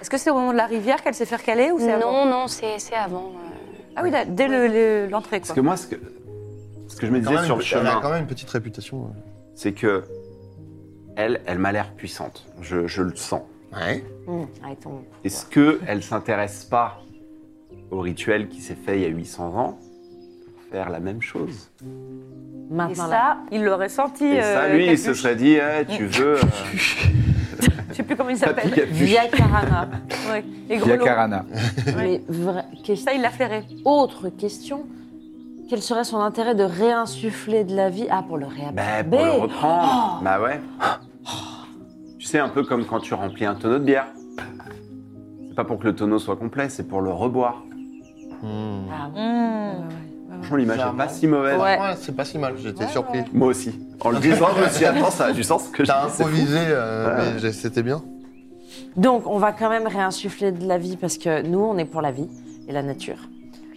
Est-ce que c'est au moment de la rivière qu'elle s'est fait caler ou c'est avant Non, non, c'est c'est avant. euh. Ah oui, là, dès le- le- l'entrée, Parce quoi. que moi, ce que, ce que je me quand disais même sur le elle a chemin, quand même une petite réputation. c'est que elle, elle m'a l'air puissante. Je, je le sens. Ouais. Hum, avec ton- Est-ce que elle s'intéresse pas au rituel qui s'est fait il y a 800 ans pour faire la même chose? Et Maintenant, là. ça, il l'aurait senti. Et euh, ça, lui, il se serait dit, Eh, tu veux euh, Je sais plus comment il s'appelle. Via Karana. Ouais. Les Via grelots. Karana. Mais vrai, Ça, il l'a flairé. autre question. Quel serait son intérêt de réinsuffler de la vie? Ah, pour le bah, réabsorber. pour le reprendre. Bah ouais. Sais, un peu comme quand tu remplis un tonneau de bière. C'est pas pour que le tonneau soit complet, c'est pour le reboire. Hmm. Ah, ouais. Franchement, l'image est Clairement. pas si mauvaise. Ouais. Ouais, c'est pas si mal, j'étais Ouais, surpris. ouais. Moi aussi. En le disant, je me suis dit, attends, ça a du sens que T'as c'est improvisé, euh, Ouais. mais c'était bien. Donc, on va quand même réinsuffler de la vie parce que nous, on est pour la vie et la nature.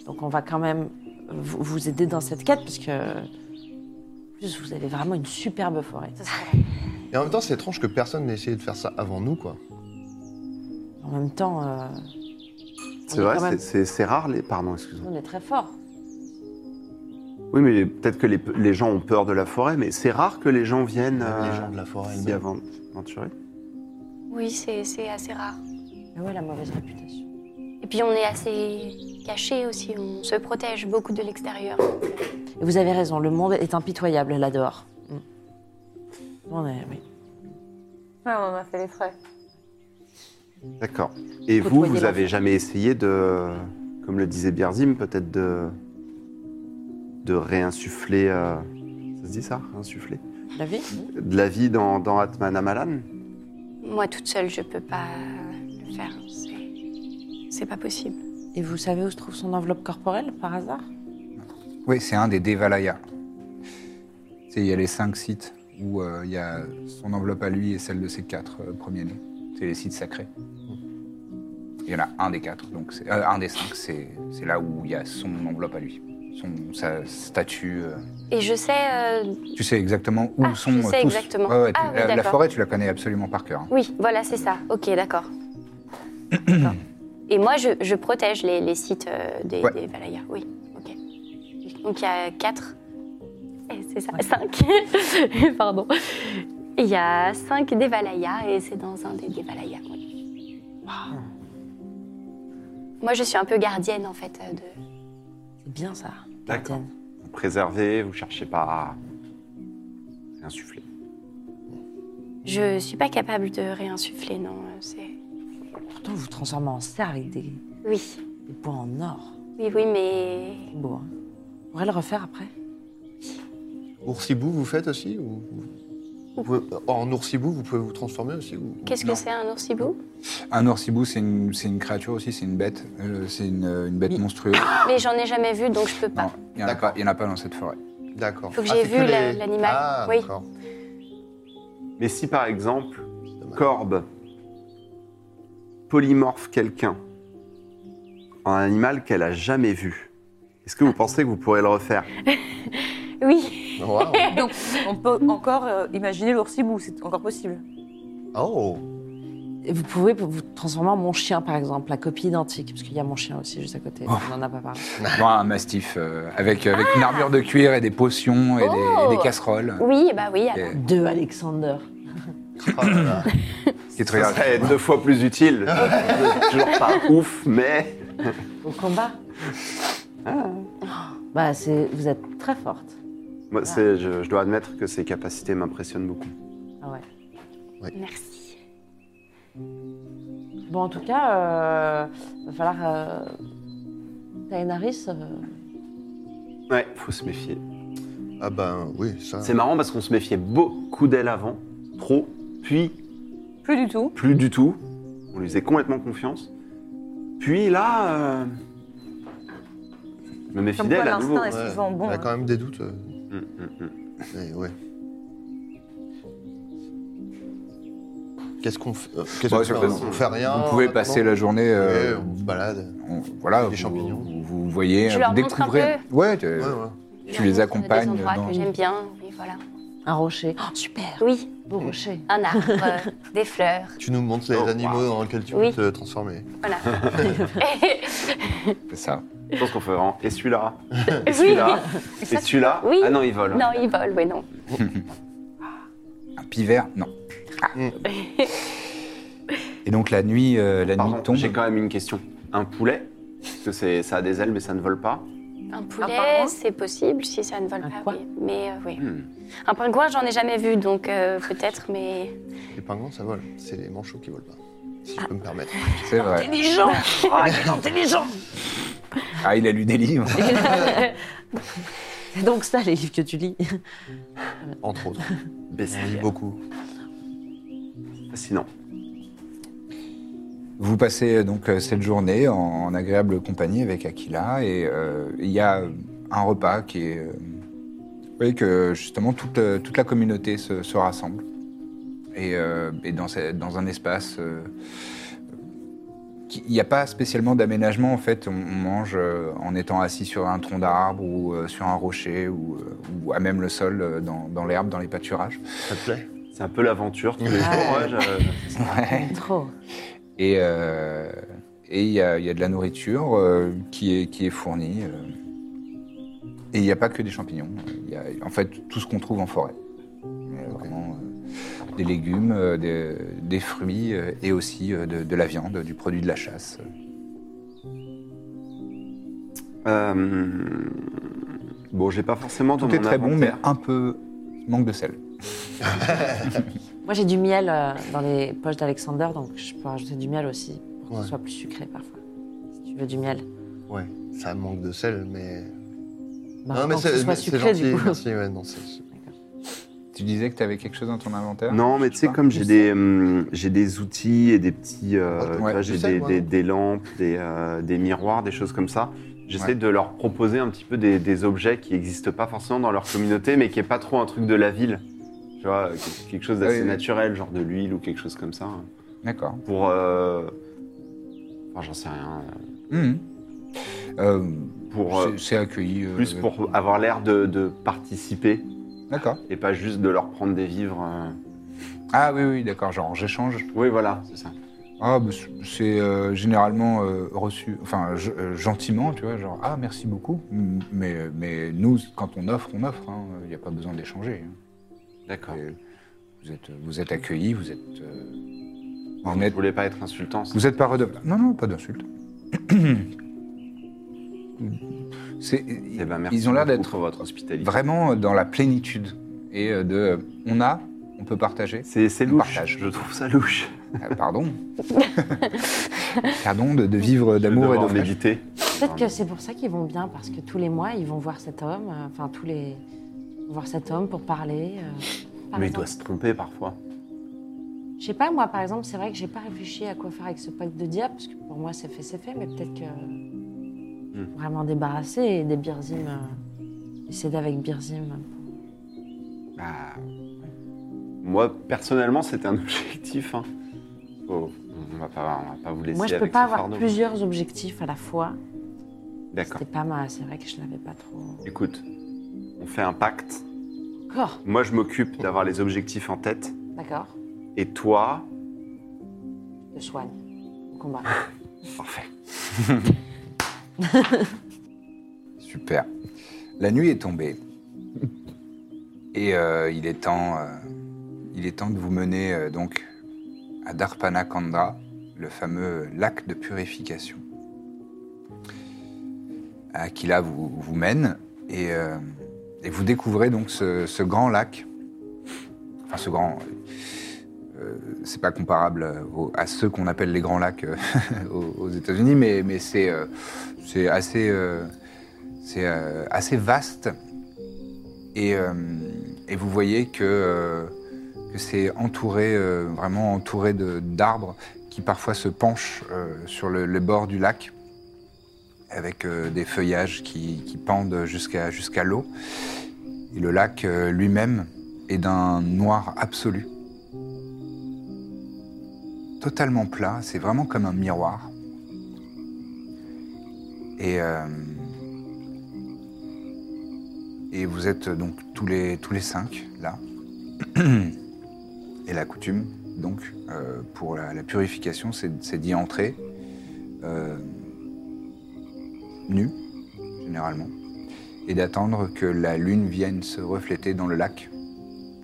Donc, on va quand même vous, aider dans cette quête parce que, en plus, vous avez vraiment une superbe forêt. Et en même temps, c'est étrange que personne n'ait essayé de faire ça avant nous, quoi. En même temps, euh, C'est on est vrai, quand même- c'est- c'est c'est rare les. Pardon, excuse-moi. on est très fort. Oui, mais peut-être que les, les gens ont peur de la forêt, mais c'est rare que les gens viennent euh, les gens de la forêt s'y aventurer. Oui, c'est c'est assez rare. Ah ouais, la mauvaise réputation. Et puis on est assez caché aussi, on se protège beaucoup de l'extérieur. Et vous avez raison, le monde est impitoyable là dehors. On est, oui. Ouais, on en a fait les frais. D'accord. Et vous, vous avez jamais essayé de, comme le disait Birzim, peut-être de, de réinsuffler. euh, ça se dit ça Réinsuffler La vie De la vie dans, dans Atman Amalan? Moi toute seule, je peux pas le faire. C'est- C'est pas possible. Et vous savez où se trouve son enveloppe corporelle, par hasard? Oui, c'est un des Devalaya. Il y a les cinq sites où euh, il y a son enveloppe à lui et celle de ses quatre euh, premiers-nés. C'est les sites sacrés. Il y en a un des quatre, donc euh, un des cinq, c'est là où il y a son enveloppe à lui, son, sa statue. euh. Et je sais. euh, Tu sais exactement où Ah, sont je sais tous. exactement. Ouais, ouais, tu- Ah oui, la, forêt, tu la connais absolument par cœur. hein. Oui, voilà, c'est ça. Ok, d'accord. Et moi, je, je protège les, les sites des, Ouais. des Valaya. Oui, ok. Donc il y a quatre. C'est ça, cinq. Pardon. Il y a cinq des Valaya et c'est dans un des, des Valaya. oui. Moi, je suis un peu gardienne en fait de. C'est bien ça. D'accord. Vous préservez, vous cherchez pas à insuffler. Je suis pas capable de réinsuffler, non. C'est. Pourtant, vous transformez en cerf avec des, Oui, des points en or. oui, oui, mais C'est beau, hein On pourrait le refaire après? Oursibou, vous faites aussi ou... vous pouvez- En oursibou, vous pouvez vous transformer aussi ou... qu'est-ce que c'est un oursibou? Un oursibou, c'est une, c'est une créature aussi, c'est une bête. Euh, c'est une, une bête monstrueuse. Mais j'en ai jamais vu, donc je peux pas. il n'y en, a D'accord. pas- il y en a pas dans cette forêt. D'accord. Faut que Ah, j'ai vu l'animal, Ah, oui. d'accord. Mais si par exemple. Corbe polymorphe quelqu'un en un animal qu'elle a jamais vu, est-ce que vous pensez que vous pourrez le refaire? Oui. Donc, on peut encore euh, imaginer l'oursibou, c'est encore possible. Oh vous pouvez vous transformer en mon chien, par exemple, la copie identique, parce qu'il y a mon chien aussi juste à côté. Oh. On n'en a pas parlé. Bon, un mastif euh, avec, avec une armure de cuir et des potions et, des, Oh. et des casseroles. Oui, bah oui. alors. Et- Deux Alexander. Oh là là. qui te Ce regarde. serait deux fois plus utile. Toujours pas ouf, mais Au combat Bah, c'est... vous êtes très forte. Moi, c'est- je, je dois admettre que ces capacités m'impressionnent beaucoup. Ah ouais. Merci. Bon, en tout cas, euh, va falloir. Euh, Taenaris, euh, Ouais, faut se méfier. Ah ben oui, ça. C'est marrant parce qu'on se méfiait beaucoup d'elle avant, trop, puis Plus du tout. plus du tout. On lui faisait complètement confiance. Puis là, euh, je me méfie Comme d'elle quoi, à nouveau. est souvent bon. On a hein. quand même des doutes. Euh, Hum, hum, hum. mais ouais. Qu'est-ce qu'on fait euh, qu'est-ce qu'on fait pas- On fait rien. Vous pouvez maintenant passer la journée. euh, Ouais, on se balade. on- voilà, Des vous, champignons. Vous, vous voyez, Je vous leur montre un découvrez. Ouais, tu, Ouais, tu les accompagnes. Des endroits dans- que j'aime bien. Oui, voilà. un rocher. Oh, super Oui, Beau rocher. un arbre, euh, des fleurs. Tu nous montres les Oh, animaux wow. dans lesquels tu Oui. peux te transformer. Voilà. C'est ça. Je pense qu'on fait vraiment. Et celui-là Et oui. celui-là Et celui-là Oui. Ah non, il vole. Non, ils volent, oui, non. Un pivert, non. Ah. Mm. Et donc la nuit, euh, la nuit Pardon, tombe. j'ai quand même une question. Un poulet Parce que c'est- ça a des ailes, mais ça ne vole pas. Un poulet, c'est possible si ça ne vole Un pas, quoi oui. Mais euh, oui. Hmm. Un pingouin, j'en ai jamais vu, donc euh, peut-être, mais. Les pingouins, ça vole. C'est les manchots qui volent pas. Si je peux me permettre. C'est vrai. Intelligent Oh, il est intelligent Ah, il a lu des livres. C'est donc ça, les livres que tu lis. Entre autres. Lit beaucoup. Fascinant. Vous passez euh, donc euh, cette journée en, en agréable compagnie avec Aquila et euh, il y a un repas qui est. euh, vous voyez que justement toute, toute la communauté se, se rassemble et, euh, et dans, dans un espace. euh, il n'y a pas spécialement d'aménagement en fait. On, on mange euh, en étant assis sur un tronc d'arbre ou euh, sur un rocher ou, ou à même le sol dans, dans l'herbe, dans les pâturages. Ça te plaît? C'est un peu l'aventure tous les jours. ouais. Ouais. Trop. Et euh, et il y, y a de la nourriture euh, qui, est, qui est fournie. euh. et il n'y a pas que des champignons. Il y a en fait tout ce qu'on trouve en forêt. Euh, vraiment, euh, des légumes, des, des fruits et aussi de, de la viande, du produit de la chasse. Bon, j'ai pas forcément Tout est très bon, mais un peu manque de sel. Moi, j'ai du miel euh, dans les poches d'Alexander, donc je peux rajouter du miel aussi, pour que Ouais. ce soit plus sucré parfois. Si tu veux du miel. Ouais, ça manque de sel, mais. Bah, non, mais que ce c'est soit c'est sucré, gentil, du coup. merci. Ouais, non, c'est- Tu disais que tu avais quelque chose dans ton inventaire Non, mais tu sais, comme j'ai des, hum, j'ai des outils et des petits. euh, Ouais, tu vois, du j'ai des, moi, des- non des lampes, des, euh, des miroirs, des choses comme ça. J'essaie Ouais. de leur proposer un petit peu des, des objets qui n'existent pas forcément dans leur communauté, mais qui n'est pas trop un truc de la ville. Tu vois, quelque- chose d'assez oui, naturel, genre de l'huile ou quelque chose comme ça. D'accord. Pour. euh, Enfin, j'en sais rien. euh, Mhm. Euh, Pour, euh, c'est- c'est accueilli. euh, plus pour avoir l'air de, de participer D'accord. et pas juste de leur prendre des vivres. euh. Ah oui, oui, d'accord, genre j'échange. Oui, voilà, c'est ça. Ah, bah, c'est- euh, généralement euh, reçu, enfin je- euh, gentiment, tu vois, genre ah merci beaucoup. Mais, mais nous, quand on offre, on offre. Il n'y a pas besoin d'échanger. D'accord. Vous êtes, vous êtes accueillis, vous êtes, euh, vous n'êtes, voulais pas être insultant. c'est- vous êtes pas redevable. Non, non, pas d'insulte. C'est- Eh ben, merci ils ont l'air d'être pour votre hospitalité. vraiment dans la plénitude et euh, de, on a, on peut partager. C'est louche. partage. Je trouve ça louche. Euh, pardon. pardon de, de vivre d'amour et de méditer. Peut-être que c'est pour ça qu'ils vont bien, parce que tous les mois, ils vont voir cet homme, euh, enfin tous les... voir cet homme pour parler. euh, par Mais il exemple. doit se tromper parfois. Je sais pas, moi par exemple, c'est vrai que j'ai pas réfléchi à quoi faire avec ce pacte de diable, parce que pour moi c'est fait, c'est fait, mais peut-être que Hmm. vraiment débarrasser et des Birzim, euh, essayer avec Birzim. Bah, Moi, personnellement, c'était un objectif. hein. Faut- on, va pas, on va pas vous laisser Moi je peux avec pas ce avoir fardeau. plusieurs objectifs à la fois. D'accord. C'était pas mal, c'est vrai que je l'avais pas trop. Écoute, on fait un pacte. Moi, je m'occupe d'avoir les objectifs en tête. d'accord. Et toi, Je soigne au combat. parfait. Super. La nuit est tombée. Et euh, il, est temps, euh, il est temps de vous mener euh, donc à Darpana Kandra, le fameux lac de purification. À qui là vous, vous mène. Et, euh, et vous découvrez donc ce, grand lac. Enfin, ce grand. euh, c'est pas comparable à ceux qu'on appelle les grands lacs euh, aux, États-Unis, mais, euh, c'est assez, euh, assez vaste. Et, vous voyez que, c'est entouré, vraiment entouré d'arbres qui parfois se penchent sur le bord du lac, avec euh, des feuillages qui, pendent jusqu'à l'eau. Et le lac euh, lui-même est d'un noir absolu. Totalement plat, c'est vraiment comme un miroir. Et, euh, et vous êtes donc tous les, tous les cinq là. Et la coutume, donc, pour la, purification, c'est d'y entrer nu, généralement, et d'attendre que la lune vienne se refléter dans le lac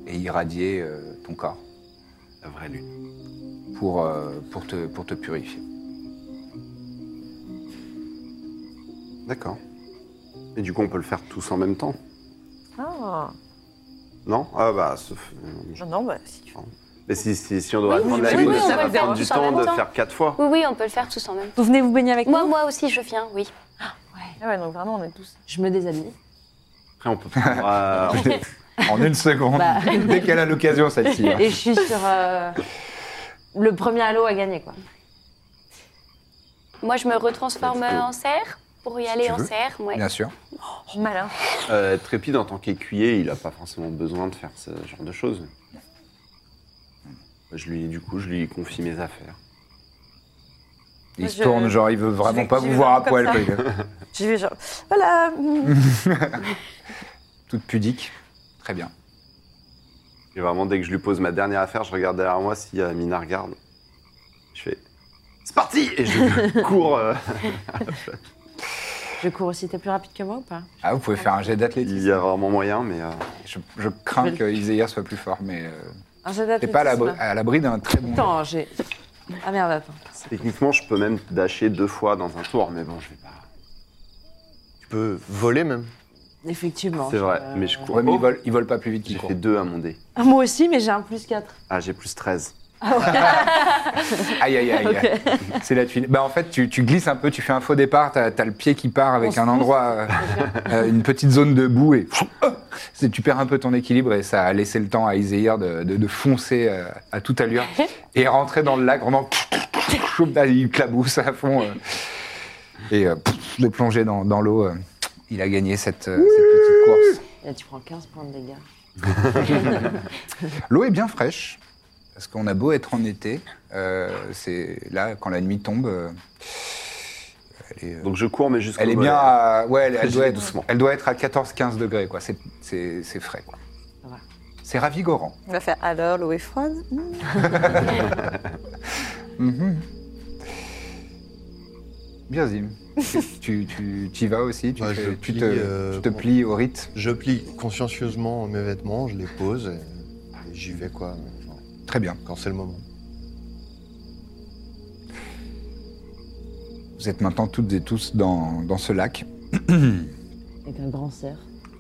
et irradier euh, ton corps La vraie lune. pour, euh, pour, te, pour te purifier. D'accord. Et du coup, on peut le faire tous en même temps? Ah, Non? Ah bah, non, non, bah, si tu veux. Mais si, si, si on doit Oui, attendre oui, la oui, lune, oui, on ça peut va prendre du temps même de faire quatre fois. Oui, oui, on peut le faire tous en même temps. Vous venez vous baigner avec Moi, nous moi aussi, je viens, oui. Ah ouais, donc vraiment, on est tous. Je me déshabille. Après, on peut prendre. euh, En une seconde, Bah. dès qu'elle a l'occasion, celle-ci. hein. Et je suis sur euh, le premier halo à gagner, quoi. Moi, je me retransforme en cerf pour y aller en veux. cerf. Ouais. Bien sûr. Malin. euh, Trépide, en tant qu'écuyer, il n'a pas forcément besoin de faire ce genre de choses. Je lui, du coup, je lui confie mes affaires. Il se Je- tourne, genre, il veut vraiment vais- pas vous vais voir à vraiment poil. comme quoi. J'y vais genre. Voilà Toute pudique. Très bien. Et vraiment, dès que je lui pose ma dernière affaire, je regarde derrière moi si euh, Mina regarde. Je fais C'est parti Et je cours. euh, Je cours aussi, t'es plus rapide que moi ou pas? Ah, vous pouvez faire un jet il d'athlétisme. y a vraiment moyen, mais. euh, Je, je crains que soit plus fort, mais euh, t'es pas à l'abri- à l'abri d'un très bon. Attends, j'ai... Ah merde, attends. techniquement, je peux même dasher deux fois dans un tour, mais bon, je vais pas. Tu peux voler même. Effectivement. C'est vrai, euh, mais je cours. Ouais, mais Oh, il vole, il vole pas plus vite qu'il J'ai fait deux à mon dé. Ah, Moi aussi, mais j'ai un plus 4. Ah, j'ai plus 13. Aïe, aïe, aïe. C'est la tuile. Bah, en fait, tu, tu glisses un peu, tu fais un faux départ, t'as as le pied qui part avec un endroit, euh, euh, une petite zone de boue et c'est- tu perds un peu ton équilibre et ça a laissé le temps à Iséir de, de- de foncer euh, à toute allure et rentrer dans le lac vraiment. Il clabousse à fond euh, et euh, de plonger dans, dans l'eau. euh, il a gagné cette, euh, cette petite course. Là, tu prends 15 points de dégâts. L'eau est bien fraîche. Parce qu'on a beau être en été, euh, c'est là, quand la nuit tombe, euh, elle est, euh, Donc je cours, mais jusqu'au elle est bien à, ouais, elle, doit être, doucement. elle doit être à 14-15 degrés, quoi. C'est, c'est, c'est frais, quoi. C'est ravigorant. On va faire alors l'eau est froide. Mhm. Bien, Zim. tu, tu, tu y vas aussi tu, Ouais, fais- je tu plie, te, euh, tu te bon. plies au rite. Je plie consciencieusement mes vêtements, je les pose et, et j'y vais quoi, Très bien. quand c'est le moment. Vous êtes maintenant toutes et tous dans, dans ce lac Avec un grand cerf.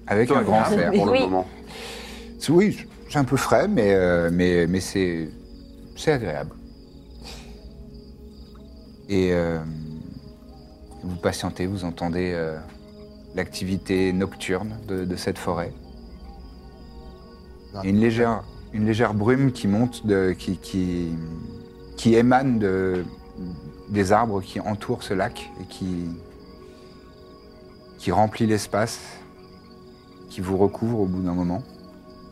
avec un grand cerf. Pour le Oui. moment. C'est- Oui, c'est un peu frais, mais, euh, mais, mais c'est, c'est agréable. Et euh, vous patientez, vous entendez euh, l'activité nocturne de, de cette forêt. Et une légère, une légère brume qui monte, qui, émane de, des arbres qui entourent ce lac et qui, remplit l'espace, qui vous recouvre au bout d'un moment.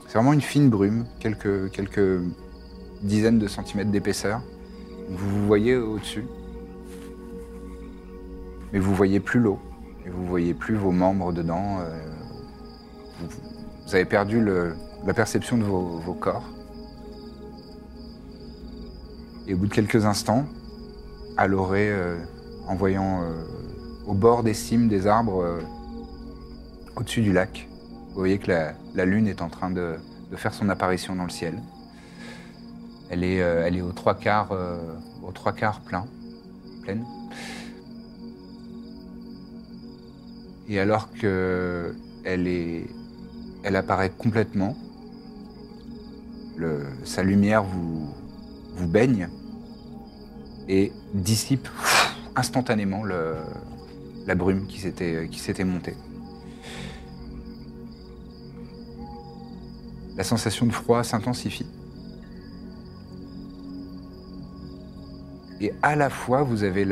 C'est vraiment une fine brume, quelques, dizaines de centimètres d'épaisseur. Vous vous voyez au-dessus. Mais vous voyez plus l'eau. Et vous voyez plus vos membres dedans. euh, vous avez perdu le- la perception de vos, corps. Et au bout de quelques instants, à l'orée, euh, en voyant euh, au bord des cimes des arbres, euh, au-dessus du lac, vous voyez que la, lune est en train de, faire son apparition dans le ciel. Elle est, elle aux trois quarts, aux plein, pleine. Et alors que elle est, elle apparaît complètement, sa lumière vous, vous baigne et dissipe instantanément la brume qui s'était, montée. La sensation de froid s'intensifie. Et à la fois, vous avez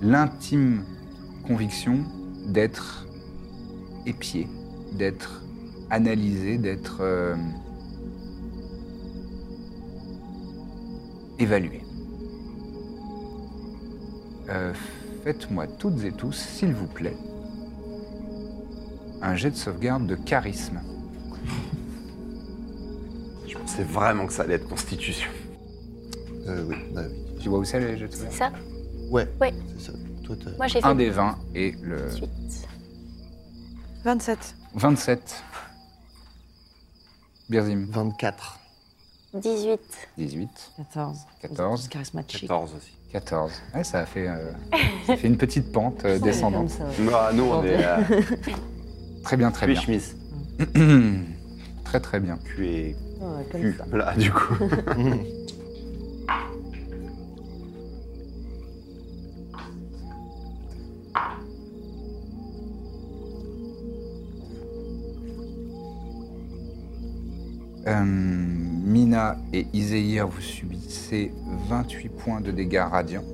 l'intime conviction d'être épié, d'être analysé, d'être euh, évalué. Euh, Faites-moi toutes et tous, s'il vous plaît, un jet de sauvegarde de charisme. Je pensais vraiment que ça allait être constitution. Euh, oui, bah oui. Tu vois où c'est les jets de C'est sauvegarde ça? Ouais, Ouais. c'est ça. Toi, Moi, j'ai fait Un des 20 et le 18. 27. 27. Birzim, 24. 18. 18. 14. 14. Charismatique. 14 aussi. 14. Ouais, ça a fait, euh, ça fait une petite pente euh, descendante. Ah, nous, on est euh, Très bien, très et bien. chemise. très très bien. Cul et Ouais, comme cul. ça. Là, du coup. Euh, Et Iséir, vous subissez 28 points de dégâts radiants.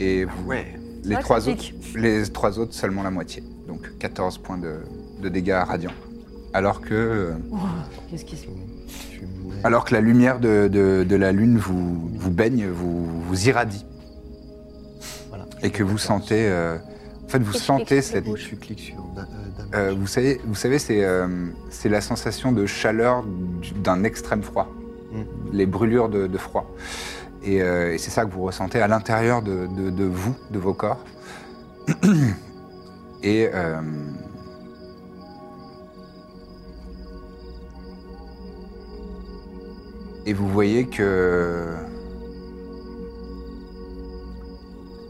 Et vous, Ouais. les, vrai que trois ça autres, les trois autres, seulement la moitié. Donc 14 points de, de dégâts radiants. Alors que, euh, Qu'est-ce qui se alors que la lumière de, de- de la lune vous, vous baigne, vous, vous irradie. Voilà. Et que vous sentez. euh, en fait, vous Et sentez cette. sur euh, damage. Euh, vous savez, vous savez c'est euh, c'est la sensation de chaleur du- d'un extrême froid, Mm. les brûlures de, de froid. Et, euh, et c'est ça que vous ressentez à l'intérieur de, de- de vous, de vos corps. Et euh, et vous voyez que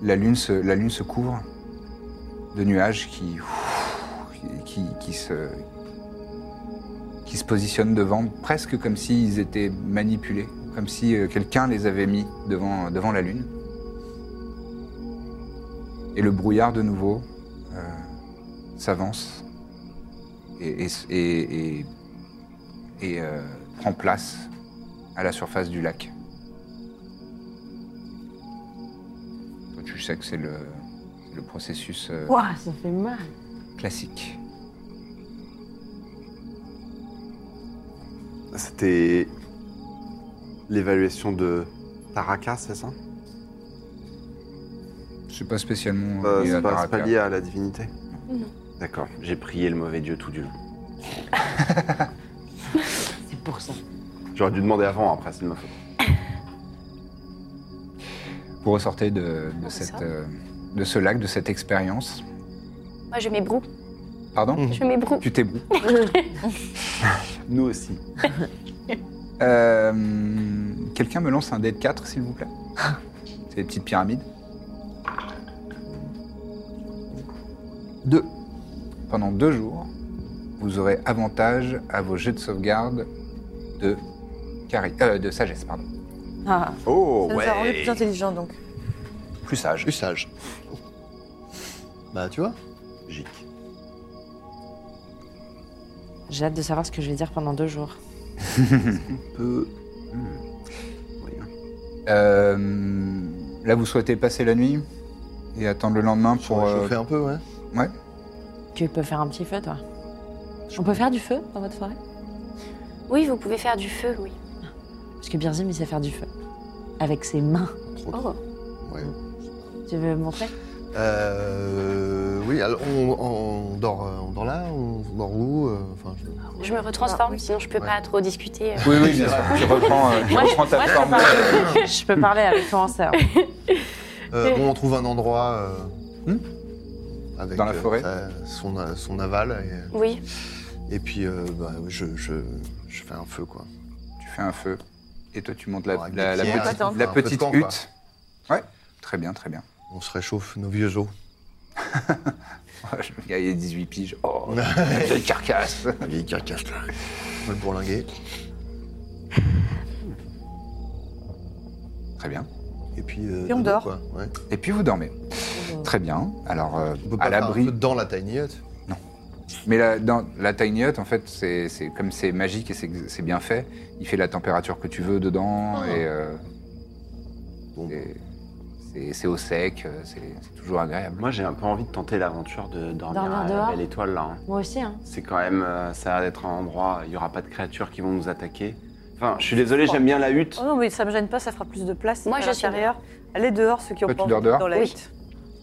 la lune se, la lune se couvre de nuages qui, se, positionnent devant, presque comme s'ils étaient manipulés, comme si euh, quelqu'un les avait mis devant, la Lune. Et le brouillard de nouveau euh, s'avance et, euh, prend place à la surface du lac. Tu sais que c'est le, le processus euh, Ouah, ça fait mal. classique. C'était l'évaluation de Taraka, c'est ça? C'est pas spécialement Euh, lié à C'est pas, c'est Taraka. pas lié à la divinité? Non. D'accord, j'ai prié le mauvais dieu tout du long. C'est pour ça. J'aurais dû demander avant, après c'est de ma faute. Vous ressortez de, de, c'est cette, euh, de ce lac, de cette expérience. Moi, je m'ébroue. Pardon Je m'ébroue. Tu t'ébroues. Nous aussi. Euh, Quelqu'un me lance un dé de 4, s'il vous plaît C'est des petites pyramides. Deux. Pendant deux jours, vous aurez avantage à vos jets de sauvegarde de, cari- euh, de sagesse. Pardon. Ah, Oh, Ça nous a rendu plus intelligents donc. Plus sage. Plus sage. Bah, tu vois Logique. j'ai hâte de savoir ce que je vais dire pendant deux jours. Peu. Hmm. Oui, hein. Euh, là, vous souhaitez passer la nuit et attendre le lendemain Pour euh, chauffer un peu, ouais. Ouais. Tu peux faire un petit feu, toi On peut faire du feu dans votre forêt? Oui, vous pouvez faire du feu, oui. Parce que Birzim, il sait faire du feu. Avec ses mains. Oh. Ouais. Tu veux me montrer? Euh, oui, alors on, on dort, euh, on dort là, on dort où euh, Enfin, je- Je me retransforme, oui. sinon je peux Ouais. pas trop discuter. Oui, oui, bien sûr. Tu reprends, Moi, je- reprends ta moi, je forme. peux parler- Je peux parler avec. Euh, bon, on trouve un endroit euh, Hmm? avec Dans la forêt? son, son aval et, Oui. et puis euh, bah, je, je, je fais un feu quoi. Tu fais un feu. Et toi, tu montes la, la- petite, la petite camp, quoi. hutte. Ouais, très bien, très bien. On se réchauffe nos vieux os. Il y a 18 piges. Oh, quelle carcasse. La vieille carcasse là. On va le bourlinguer. Très bien. Et puis, euh, Puis on dort. quoi. Ouais. Et puis vous dormez. Très bien. Alors, euh, On peut à l'abri. dans la tiny hut. Mais la, dans la tiny hut, en fait, c'est c'est- comme c'est magique et c'est c'est bien fait, il fait la température que tu veux dedans Ah. et euh, Bon. C'est au sec, euh, c'est toujours agréable. Moi j'ai un peu envie de tenter l'aventure de dormir, Dormir à dehors la belle étoile là. hein. Moi aussi, hein. C'est quand même, euh, ça a l'air d'être un endroit, il n'y aura pas de créatures qui vont nous attaquer. Enfin, je suis désolé, j'aime bien la hutte. Oh non, mais ça me gêne pas, ça fera plus de place. Moi, à l'intérieur. Allez dehors, ceux qui ont Toi, pas tu dors envie dehors dans la Oui. hutte.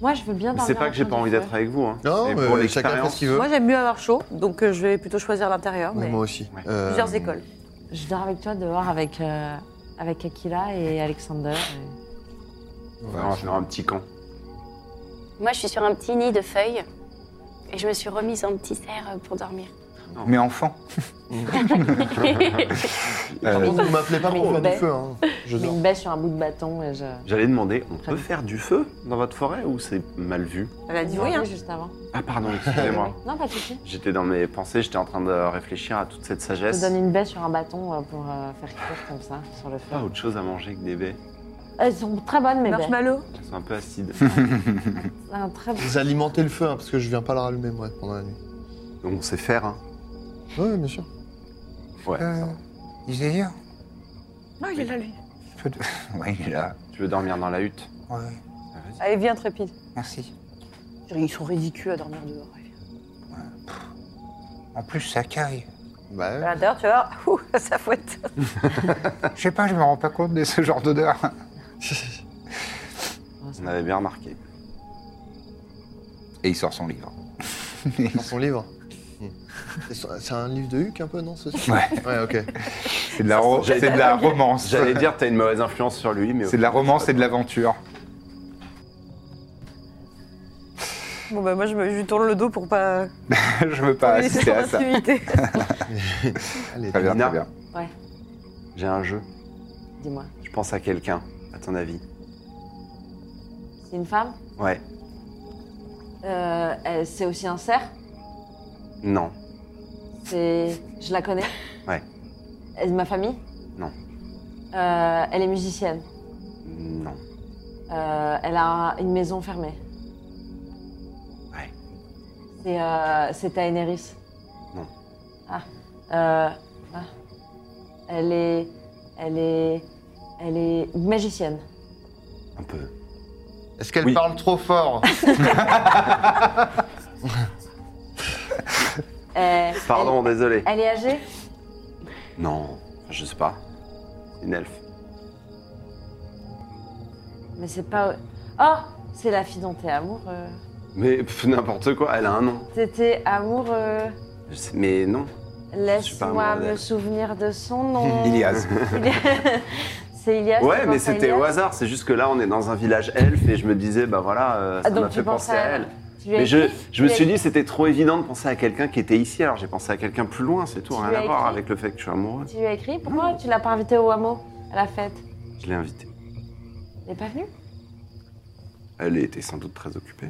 Moi, je veux bien Mais dormir. c'est pas que j'ai pas envie d'être avec vous. Hein. Non, mais pour chacun fait ce l'expérience. qu'il veut. Moi, j'aime mieux avoir chaud, donc euh, je vais plutôt choisir l'intérieur. Mais moi aussi. Ouais. Euh, Plusieurs écoles. Je dors avec toi dehors avec, euh, avec Akila et Alexander. et- On va faire un petit camp. Moi, je suis sur un petit nid de feuilles et je me suis remise en petit cerf pour dormir. Mais enfant. Euh, Vous m'appelez pas pour faire du feu. Hein. Je Je mets une baie sur un bout de bâton et je. J'allais demander, on peut faire du feu dans votre forêt ou c'est mal vu? Elle a dit On oui. Hein. juste avant. Ah pardon, excusez-moi. Non, pas de souci. J'étais dans mes pensées, j'étais en train de réfléchir à toute cette Je sagesse. te donne une baie sur un bâton euh, pour euh, faire cuire comme ça sur le feu. Pas autre chose à manger que des baies. Elles sont très bonnes, mes baies. Marshmallow. Elles sont un peu acides. Un très bon. Vous alimentez le feu hein, parce que je viens pas le rallumer moi pendant la nuit. Donc on sait faire, hein. Oui, bien sûr. Ouais. ça euh, va. Iséir Non, il est là, lui. je peux te- Ouais, il est là. Tu veux dormir dans la hutte Ouais, Ah, vas-y. Allez, viens, Trépide. merci. Ils sont ridicules à dormir dehors. En plus, ça caille. Bah, À l'intérieur, tu vas voir, ouh, ça fouette. Je sais pas, je me rends pas compte de ce genre d'odeur. On avait bien remarqué. Et il sort son livre. dans son livre. C'est un livre de Huck un peu, non ce- Ouais, Ouais, ok. c'est de la, ro- c'est de la romance. J'allais dire, t'as une mauvaise influence sur lui, mais. au C'est de la final, romance et de l'aventure. Bon, bah, moi, je, me, je lui tourne le dos pour pas. je veux pas pour lui laisser assister son à ça. intimité. Allez, Très bien, Nina. très bien. Ouais, J'ai un jeu. dis-moi. Je pense à quelqu'un, ton avis. C'est une femme? Ouais. euh, elle- C'est aussi un cerf? Non. C'est. Je la connais? Ouais. Elle est de ma famille? Non. Euh, elle est musicienne? Non. Euh, elle a une maison fermée? Ouais. C'est euh, c'est Taenerys. Non. Ah. Euh, ah. Elle est. Elle est. Elle est magicienne. Un peu. Est-ce qu'elle Oui. parle trop fort Euh, Pardon, désolé. Elle, elle est âgée? Non, je sais pas. Une elfe. Mais c'est pas. Oh C'est la fille dont t'es amoureux. Mais pff, n'importe quoi, elle a un nom. T'étais amoureux. Je sais- mais non. suis pas Laisse-moi amoureux me d'elle. souvenir de son nom. Ilias. c'est Ilias. Ouais, mais c'était au hasard. C'est juste que là, on est dans un village elfe et je me disais, bah voilà, euh, ça Ah, m'a tu fait penser à elle. Mais je, je me suis dit, c'était trop évident de penser à quelqu'un qui était ici, alors j'ai pensé à quelqu'un plus loin, c'est tout, Tu rien à voir avec le fait que je suis amoureux. Tu lui as écrit Pourquoi tu l'as pas invité au hameau à la fête? Je l'ai invitée. Elle n'est pas venue? Elle était sans doute très occupée.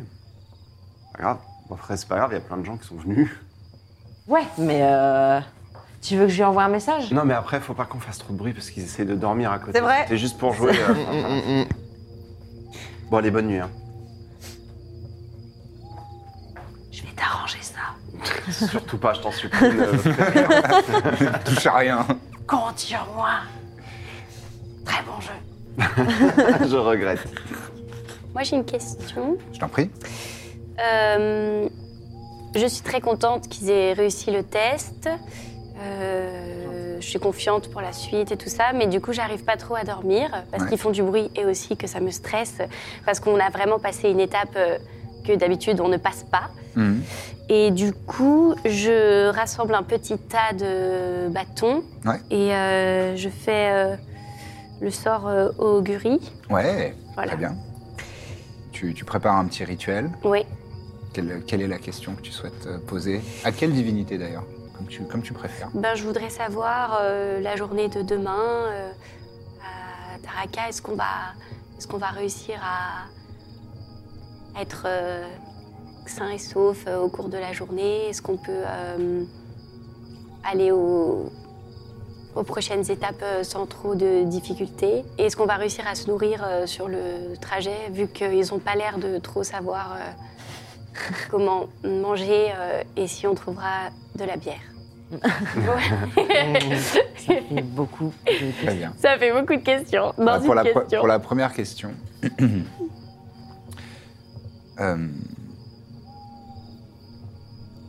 Pas grave. Bon, après, c'est pas grave, il y a plein de gens qui sont venus. Ouais, mais euh, tu veux que je lui envoie un message? Non, mais après, faut pas qu'on fasse trop de bruit parce qu'ils essayent de dormir à côté. C'est vrai. C'était juste pour jouer. euh, Mm, mm, mm. Bon, allez, bonne nuit. Hein. Je vais t'arranger ça. Surtout pas, je t'en supplie. ne fais rien. Touche à rien. Compte sur moi. Très bon jeu. je regrette. Moi, j'ai une question. Je t'en prie. Euh, je suis très contente qu'ils aient réussi le test. Euh, je suis confiante pour la suite et tout ça, mais du coup, j'arrive pas trop à dormir parce Ouais. qu'ils font du bruit et aussi que ça me stresse parce qu'on a vraiment passé une étape euh, que d'habitude on ne passe pas. Mhm. Et du coup, je rassemble un petit tas de bâtons Ouais. et euh, je fais euh, le sort euh, augurie. Ouais, Voilà. très bien. Tu, tu prépares un petit rituel. Oui. Quelle, quelle est la question que tu souhaites poser? À quelle divinité d'ailleurs? Comme tu, préfères. Ben, je voudrais savoir euh, la journée de demain euh, à Taraka. Est-ce qu'on va, qu'on va réussir à être euh, sain et sauf au cours de la journée? Est-ce qu'on peut aller au- aux prochaines étapes sans trop de difficultés? Et est-ce qu'on va réussir à se nourrir sur le trajet, vu qu'ils n'ont pas l'air de trop savoir comment manger et si on trouvera de la bière? Ça fait beaucoup de Très bien. Ça fait beaucoup de questions dans une pour, la, pre- question. pour la première question. Euh,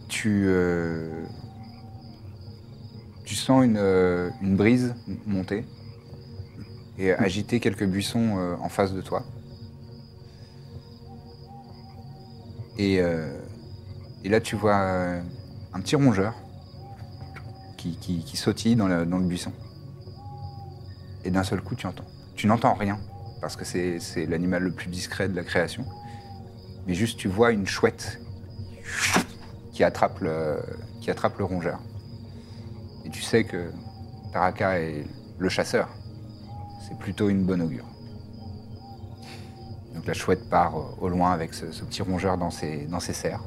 tu, euh, tu sens une, euh, une brise monter et agiter quelques buissons euh, en face de toi. Et, euh, et là, tu vois un petit rongeur qui, sautille dans le, buisson. Et d'un seul coup, tu entends. Tu n'entends rien, parce que c'est l'animal le plus discret de la création. Mais juste, tu vois une chouette qui attrape le, qui attrape le rongeur. Et tu sais que Taraka est le chasseur. C'est plutôt une bonne augure. Donc la chouette part au loin avec ce, petit rongeur dans ses serres.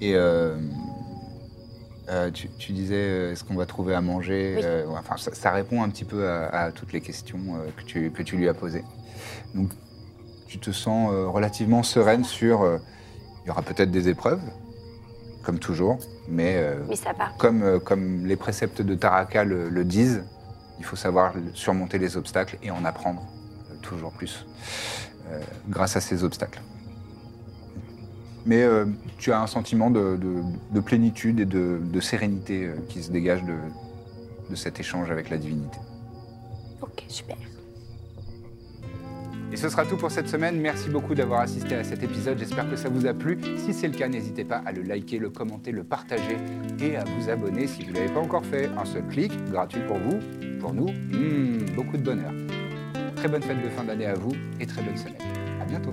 Et euh, euh, tu, tu disais, euh, est-ce qu'on va trouver à manger Oui. Enfin, ça, ça répond un petit peu à, à toutes les questions que, tu, que tu lui as posées. Donc, tu te sens relativement sereine sur. il y aura peut-être des épreuves, comme toujours, mais euh, Mais ça part. comme, euh, comme les préceptes de Taraka le, le disent, il faut savoir surmonter les obstacles et en apprendre euh, toujours plus grâce à ces obstacles. Mais euh, tu as un sentiment de, de- de plénitude et de, de sérénité euh, qui se dégage de, de cet échange avec la divinité. Ok, super. Et ce sera tout pour cette semaine. Merci beaucoup d'avoir assisté à cet épisode. J'espère que ça vous a plu. Si c'est le cas, n'hésitez pas à le liker, le commenter, le partager et à vous abonner si vous ne l'avez pas encore fait. Un seul clic, gratuit pour vous, pour nous. Hmm, beaucoup de bonheur. Très bonne fête de fin d'année à vous et très bonne semaine. À bientôt.